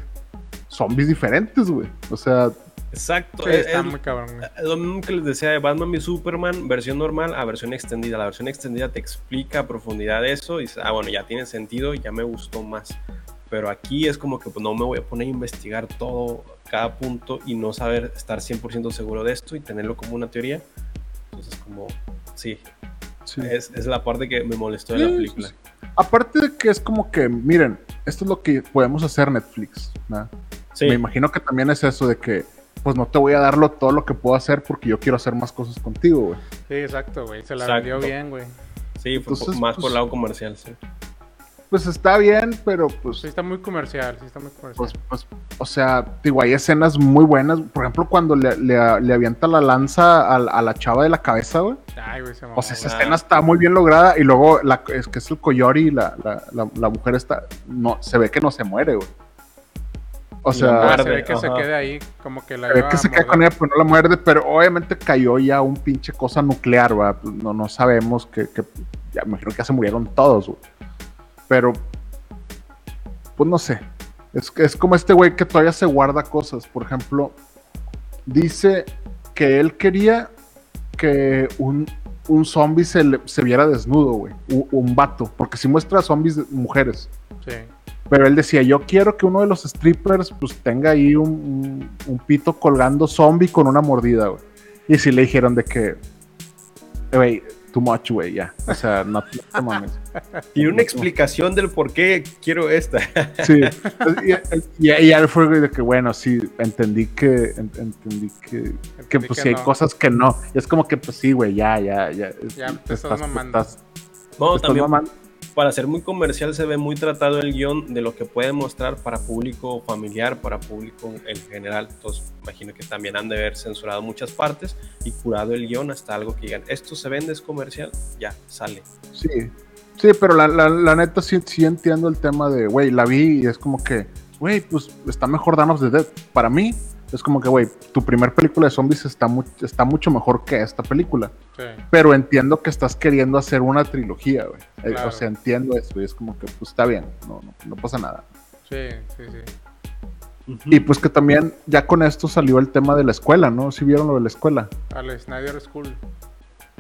zombies diferentes, güey. O sea, Exacto. Sí, es- está es- muy cabrón. güey. Es lo mismo que les decía de Batman y Superman, versión normal a versión extendida. La versión extendida te explica a profundidad eso y ah, bueno, ya tiene sentido, ya me gustó más. Pero aquí es como que pues, no me voy a poner a investigar todo, cada punto y no saber estar 100% seguro de esto y tenerlo como una teoría. Entonces, como, sí, es, es la parte que me molestó de Sí, la sí, película. sí. Aparte de que es como que, miren, esto es lo que podemos hacer Netflix. ¿no? Sí, Me imagino que también es eso de que, pues no te voy a dar lo- todo lo que puedo hacer porque yo quiero hacer más cosas contigo, güey. Sí, exacto, güey. Se la Exacto. vendió bien, güey. sí, fue entonces, más pues- por el lado comercial, sí. Pues está bien, pero pues, Sí, está muy comercial, sí, está muy comercial. pues, pues, o sea, digo, hay escenas muy buenas. Por ejemplo, cuando le, le- le avienta la lanza a, a la chava de la cabeza, güey. Ay, güey, se mamó. O sea, esa Ah. escena está muy bien lograda. Y luego, la, es que es el Coyori, la, la, la, la mujer está, no, se ve que no se muere, güey. O Y sea, Ah, muerde. se ve que se ajá. quede ahí, como que la Se ve que se queda con ella, pero no la muerde, pero obviamente cayó ya un pinche cosa nuclear, ¿va? Pues No, no sabemos que, que- ya me imagino que ya se murieron todos, güey. Pero, pues no sé. Es, es como este güey que todavía se guarda cosas. Por ejemplo, dice que él quería que un, un zombie se, le- se viera desnudo, güey. Un, un vato, porque si muestra zombies de mujeres. Sí. Pero él decía, yo quiero que uno de los strippers pues tenga ahí un, un- un pito colgando zombie con una mordida, güey. Y si le dijeron de que, güey, too much, güey, ya. O sea, no, te mames. Tiene una explicación del por qué quiero esta. Sí. Y, y, y ya fue de que, bueno, sí, entendí que, en- entendí que, que pues que sí hay no. cosas que no. Y es como que, pues sí, güey, ya, ya, ya. Ya te estás mamando. estás- No, te estás también mamando. Para ser muy comercial se ve muy tratado el guion de lo que puede mostrar para público familiar, para público en general. Entonces, imagino que también han de haber censurado muchas partes y curado el guion hasta algo que digan, esto se vende, es comercial, ya, sale. Sí, sí, pero la, la, neta sí, sí entiendo el tema de, güey, la vi y es como que, güey, pues está mejor Dawn of the Dead. Para mí, es como que, güey, tu primer película de zombies está, mu- está mucho mejor que esta película. Sí. Pero entiendo que estás queriendo hacer una trilogía, güey. Eh, Claro. O sea, entiendo eso y es como que, pues está bien, no, no, no pasa nada. Sí, sí, sí. Y pues que también ya con esto salió el tema de la escuela, ¿no? Si vieron lo de la escuela. Al Snyder School.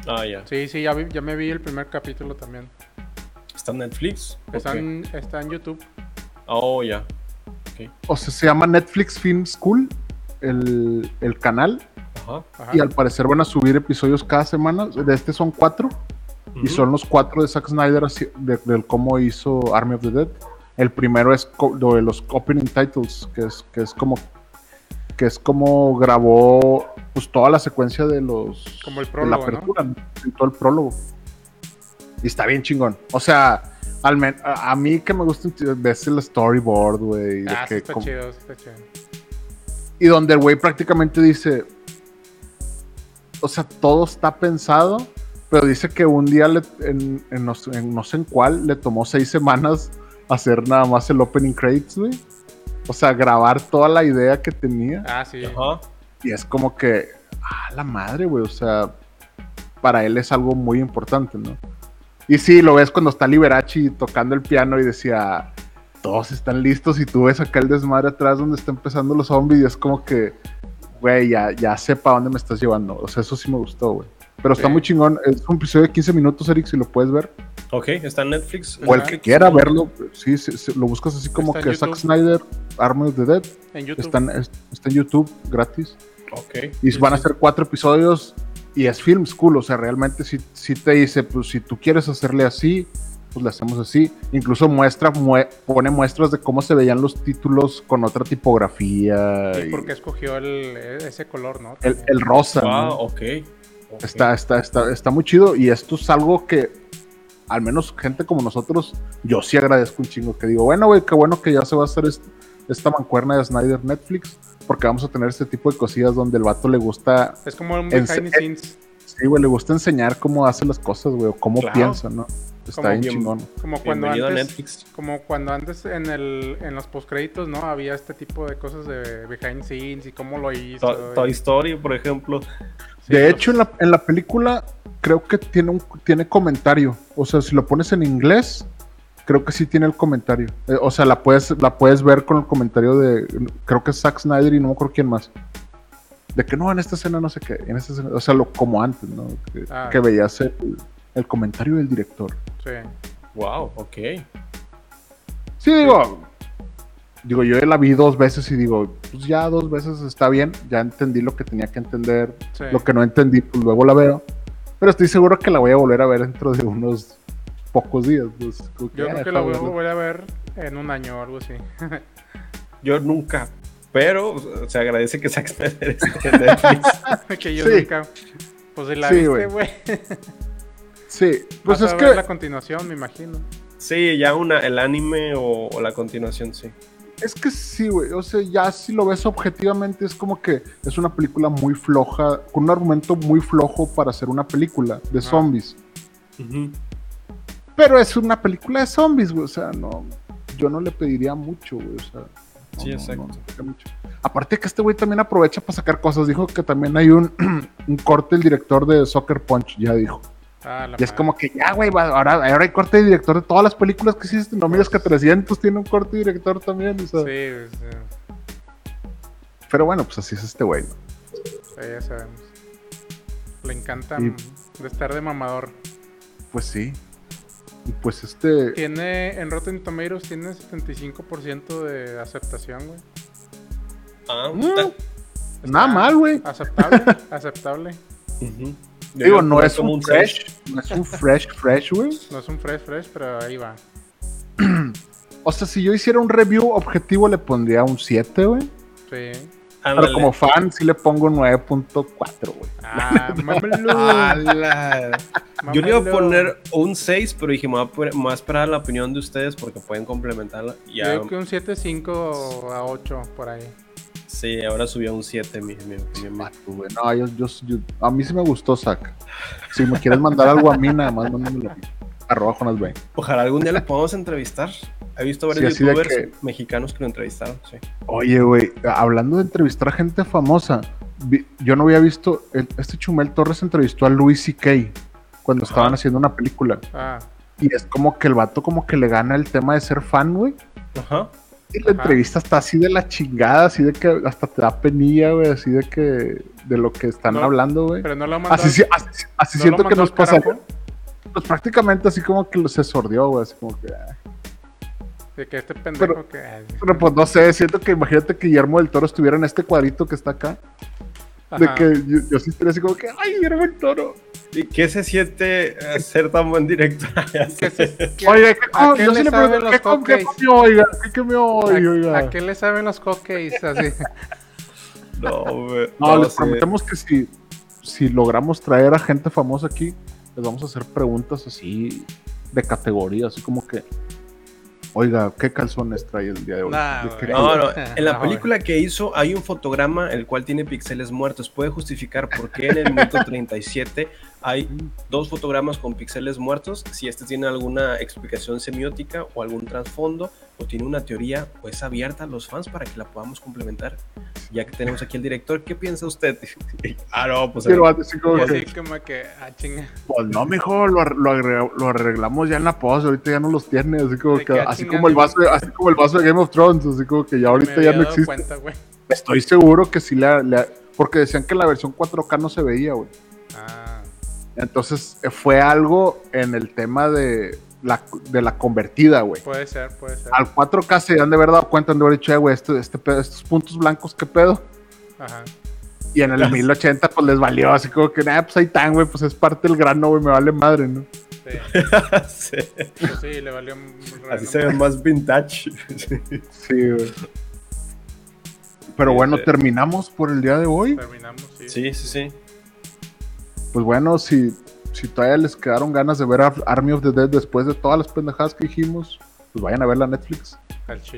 Ah, ya. Sí, sí, ya, vi- ya me vi el primer capítulo también. ¿Está en Netflix? Está, en, está en YouTube. Oh, ya. O sea, se llama Netflix Film School, el, el canal. Ajá. Ajá. Y al parecer van a subir episodios cada semana. De este son cuatro. Y son los cuatro de Zack Snyder así- de, del cómo hizo Army of the Dead. El primero es lo de los opening titles, que es, que es como que es como grabó pues toda la secuencia de los Como el de prólogo, la apertura, ¿no? Todo el prólogo. Y está bien chingón. O sea, al men- a, a mí que me gusta ves el storyboard, güey, de Ah, sí que está como- chido, sí está chido. Y donde el güey prácticamente dice, o sea, todo está pensado, pero dice que un día le- en, en no, sé- en no sé en cuál le tomó seis semanas hacer nada más el opening credits, güey. O sea, grabar toda la idea que tenía. Ah, sí. Ajá. Y es como que, ah, la madre, güey. O sea, para él es algo muy importante, ¿no? Y sí, lo ves cuando está Liberace tocando el piano y decía, todos están listos y tú ves acá el desmadre atrás donde está empezando los zombies y es como que, güey, ya, ya sé para dónde me estás llevando. O sea, eso sí me gustó, güey. Pero está Sí. muy chingón. Es un episodio de 15 minutos, Eric, si lo puedes ver. Ok, está en Netflix. O el que quiera verlo, sí, sí, sí, lo buscas así como que Zack. Snyder, Army of the Dead. En YouTube. Está en, está en YouTube, gratis. Ok. Y Sí, van a ser cuatro episodios y es film school, o sea, realmente si, si te dice, pues si tú quieres hacerle así, pues le hacemos así. Incluso muestra, mue- pone muestras de cómo se veían los títulos con otra tipografía. ¿Y y por qué escogió el, ese color, no? el, el rosa. Wow, ¿no? ok. Ok. Está, está, está, está muy chido y esto es algo que, al menos gente como nosotros, yo sí agradezco un chingo. Que digo, bueno, güey, qué bueno que ya se va a hacer est- esta mancuerna de Snyder Netflix, porque vamos a tener este tipo de cosillas donde el vato le gusta Es como un behind the scenes. Sí, güey, le gusta enseñar cómo hace las cosas, güey, o cómo Claro. piensa, ¿no? Está Como bien bien- chingón. Como cuando Bienvenido a antes. Netflix. Como cuando antes en el en los postcréditos, ¿no? Había este tipo de cosas de behind the scenes y cómo lo hizo. To- y- Toy Story, por ejemplo. sí, de hecho, en la, en la película creo que tiene un tiene comentario. O sea, si lo pones en inglés, creo que sí tiene el comentario. Eh, o sea, la puedes, la puedes ver con el comentario de, creo que es Zack Snyder y no me acuerdo quién más. De que no, en esta escena no sé qué, en esta escena, o sea, lo, como antes, ¿no? Que, Ah. que veías el, el comentario del director. Sí. Wow, ok. Sí, digo. Digo, yo la vi dos veces y digo, pues ya dos veces está bien, ya entendí lo que tenía que entender, Sí. lo que no entendí, pues luego la veo. Pero estoy seguro que la voy a volver a ver dentro de unos pocos días. pues, Yo ya creo que lo voy, verlo. voy a ver en un año o algo así. Yo nunca. Pero se agradece que Zack Snyder esté en Netflix. que yo Sí. nunca. Pues si la Sí, viste, güey. Sí, pues Vas a es ver que la continuación, me imagino. Sí, ya una, el anime o, o la continuación, sí. es que sí, güey. O sea, ya si lo ves objetivamente, es como que es una película muy floja, con un argumento muy flojo para hacer una película de zombies. Pero es una película de zombies, güey. O sea, no. Yo no le pediría mucho, güey. O sea. no, Sí, no, exacto. no mucho. Aparte que este güey también aprovecha para sacar cosas. Dijo que también hay un, un corte el director de Soccer Punch, ya dijo. Ah, Y es madre. como que ya, güey, ahora, ahora hay corte de director de todas las películas que hiciste. No mires que 300 tiene un corte de director también. o sea. Sí, pues, sí, Pero bueno, pues así es este güey. ¿no? sí, ya sabemos. Le encanta Y- de estar de mamador. Pues sí. Y pues este. Tiene, en Rotten Tomatoes tiene 75% de aceptación, güey. Ah, Mm, Nada mal, güey. Aceptable, aceptable. Yo Digo, no es un seis. fresh, no es un fresh, fresh, güey. No es un fresh fresh, pero ahí va. O sea, si yo hiciera un review objetivo, le pondría un 7, güey. Sí. Pero como fan, sí le pongo un 9.4, güey. Ah. Yo le iba a poner un 6, pero dije, me voy a, poner- me voy a esperar la opinión de ustedes porque pueden complementarla. Yo creo que un 7.5 a 8 por ahí. Sí, ahora subió a un 7, mi, mi opinión. Vato, güey. No, yo, yo- yo- a mí sí me gustó, Zack. Si me quieres mandar algo a mí, nada más mándamelo. Arroba Jonas Bay. Ojalá algún día lo podamos entrevistar. He visto varios Sí, youtubers que- mexicanos que lo entrevistaron. Sí. Oye, güey, hablando de entrevistar a gente famosa, vi- yo no había visto, el- este Chumel Torres entrevistó a Louis C.K. cuando Ajá. estaban haciendo una película. Ah, Y es como que el vato como que le gana el tema de ser fan, güey. Ajá. Y la Ajá. entrevista está así de la chingada, así de que hasta te da penilla, güey, así de que de lo que están No, hablando, güey. pero no lo mandó. Así, sí- así, así ¿no lo siento que nos pasa. Pues prácticamente así como que se sordió, güey, así como que. ah. De que este pendejo Pero- que. Pero pues no sé, siento que imagínate que Guillermo del Toro estuviera en este cuadrito que está acá. De que yo, yo sí estaría así como que, ay, Guillermo del Toro. ¿Y qué se siente eh, ser tan buen director? Sé. se- Oiga, ¿qué, ¿a qué yo le saben los ¿qué, com- qué cupcakes? comió, oiga? ¿Qué comió oiga? ¿A, ¿A qué le saben los cupcakes? Así. No, güey. No, les sí. prometemos que si, si logramos traer a gente famosa aquí, les vamos a hacer preguntas así de categoría, así como que, oiga, ¿qué calzones trae el día de hoy? Nah, ¿De qué güey. No, no. No, En la güey. película que hizo hay un fotograma el cual tiene píxeles muertos. Puede justificar por qué en el minuto 37 hay dos fotogramas con píxeles muertos. Si este tiene alguna explicación semiótica o algún trasfondo o tiene una teoría, pues abierta a los fans para que la podamos complementar. Ya que tenemos aquí el director, ¿qué piensa usted? ah, no, pues. Como Y que, así como que, ah, pues no, mijo, lo, lo, arreglamos ya en la pause, ahorita ya no los tiene, así como que, que, así como el vaso, de- así como el vaso de Game of Thrones, así como que ya ahorita ya no existe. cuenta. Estoy seguro que sí le, le- porque decían que la versión 4K no se veía, güey. Ah, Entonces eh, fue algo en el tema de la, de la convertida, güey. puede ser, puede ser. Al 4K se han de haber dado cuenta, han de haber dicho, "Eh, güey, este, este pedo- estos puntos blancos, ¿qué pedo? Ajá. Y en el 1080 pues les valió, así como que, nah, pues ahí tan, güey, pues es parte del grano, güey, me vale madre, ¿no? Sí, Sí. pues sí, le valió. un Así se ve más vintage. Sí, güey. Pero Sí, bueno, sí. terminamos por el día de hoy. Terminamos, sí. Sí, sí, sí. Pues bueno, si, si todavía les quedaron ganas de ver Ar- Army of the Dead después de todas las pendejadas que dijimos, pues vayan a verla a Netflix.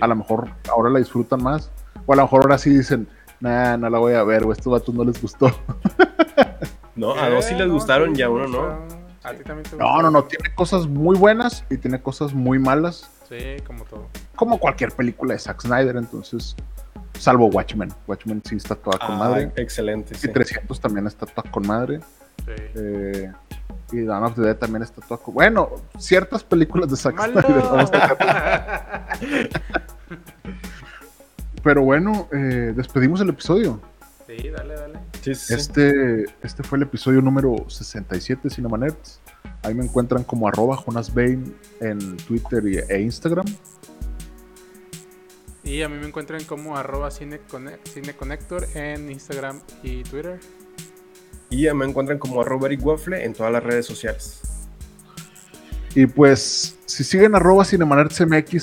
A lo mejor ahora la disfrutan más. O a lo mejor ahora sí dicen, nah, no la voy a ver, güey, estos vatos no les gustó. No, a dos sí Eh, les no, gustaron sí, y a uno no. A ti también te No, no, no, tiene cosas muy buenas y tiene cosas muy malas, Sí, como todo. como cualquier película de Zack Snyder, entonces, salvo Watchmen. Watchmen sí está toda con Ah, madre. excelente, sí. Y 300 también está toda con madre. Sí. Eh, y Dawn of the Dead también está toda con... Bueno, ciertas películas de Zack. Snyder. vamos a- Pero bueno, eh, despedimos el episodio. sí, dale, dale. Sí, sí. Este, este fue el episodio número 67 de Cinemanerds. Ahí me encuentran como arroba Jonas Bain en Twitter e Instagram. Y a mí me encuentran como arroba cinecone- cineconector en Instagram y Twitter. Y me encuentran como arroba Eric Waffle en todas las redes sociales. Y pues, si siguen arroba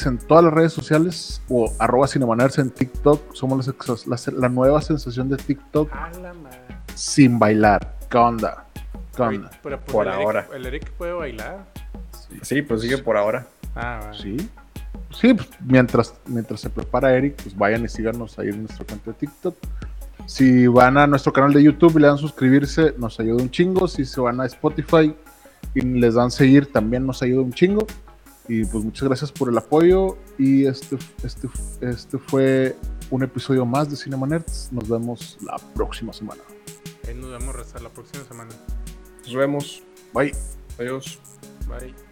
en todas las redes sociales o arroba Cinemanerds en TikTok, somos la, la- la nueva sensación de TikTok sin bailar. ¿Qué onda? ¿Qué onda? Pero, pues, Por el Eric- ahora. el Eric puede bailar. Sí, pues sigue por ahora. Ah, bueno. Sí. Sí, pues, mientras, mientras se prepara Eric, pues vayan y síganos ahí en nuestra cuenta de TikTok. Si van a nuestro canal de YouTube y le dan suscribirse, nos ayuda un chingo. Si se van a Spotify y les dan seguir, también nos ayuda un chingo. Y pues muchas gracias por el apoyo. Y este, este, este fue un episodio más de Cinema Nerds. Nos vemos la próxima semana. Ahí nos vemos hasta la próxima semana. Nos vemos. Bye. Adiós. Bye.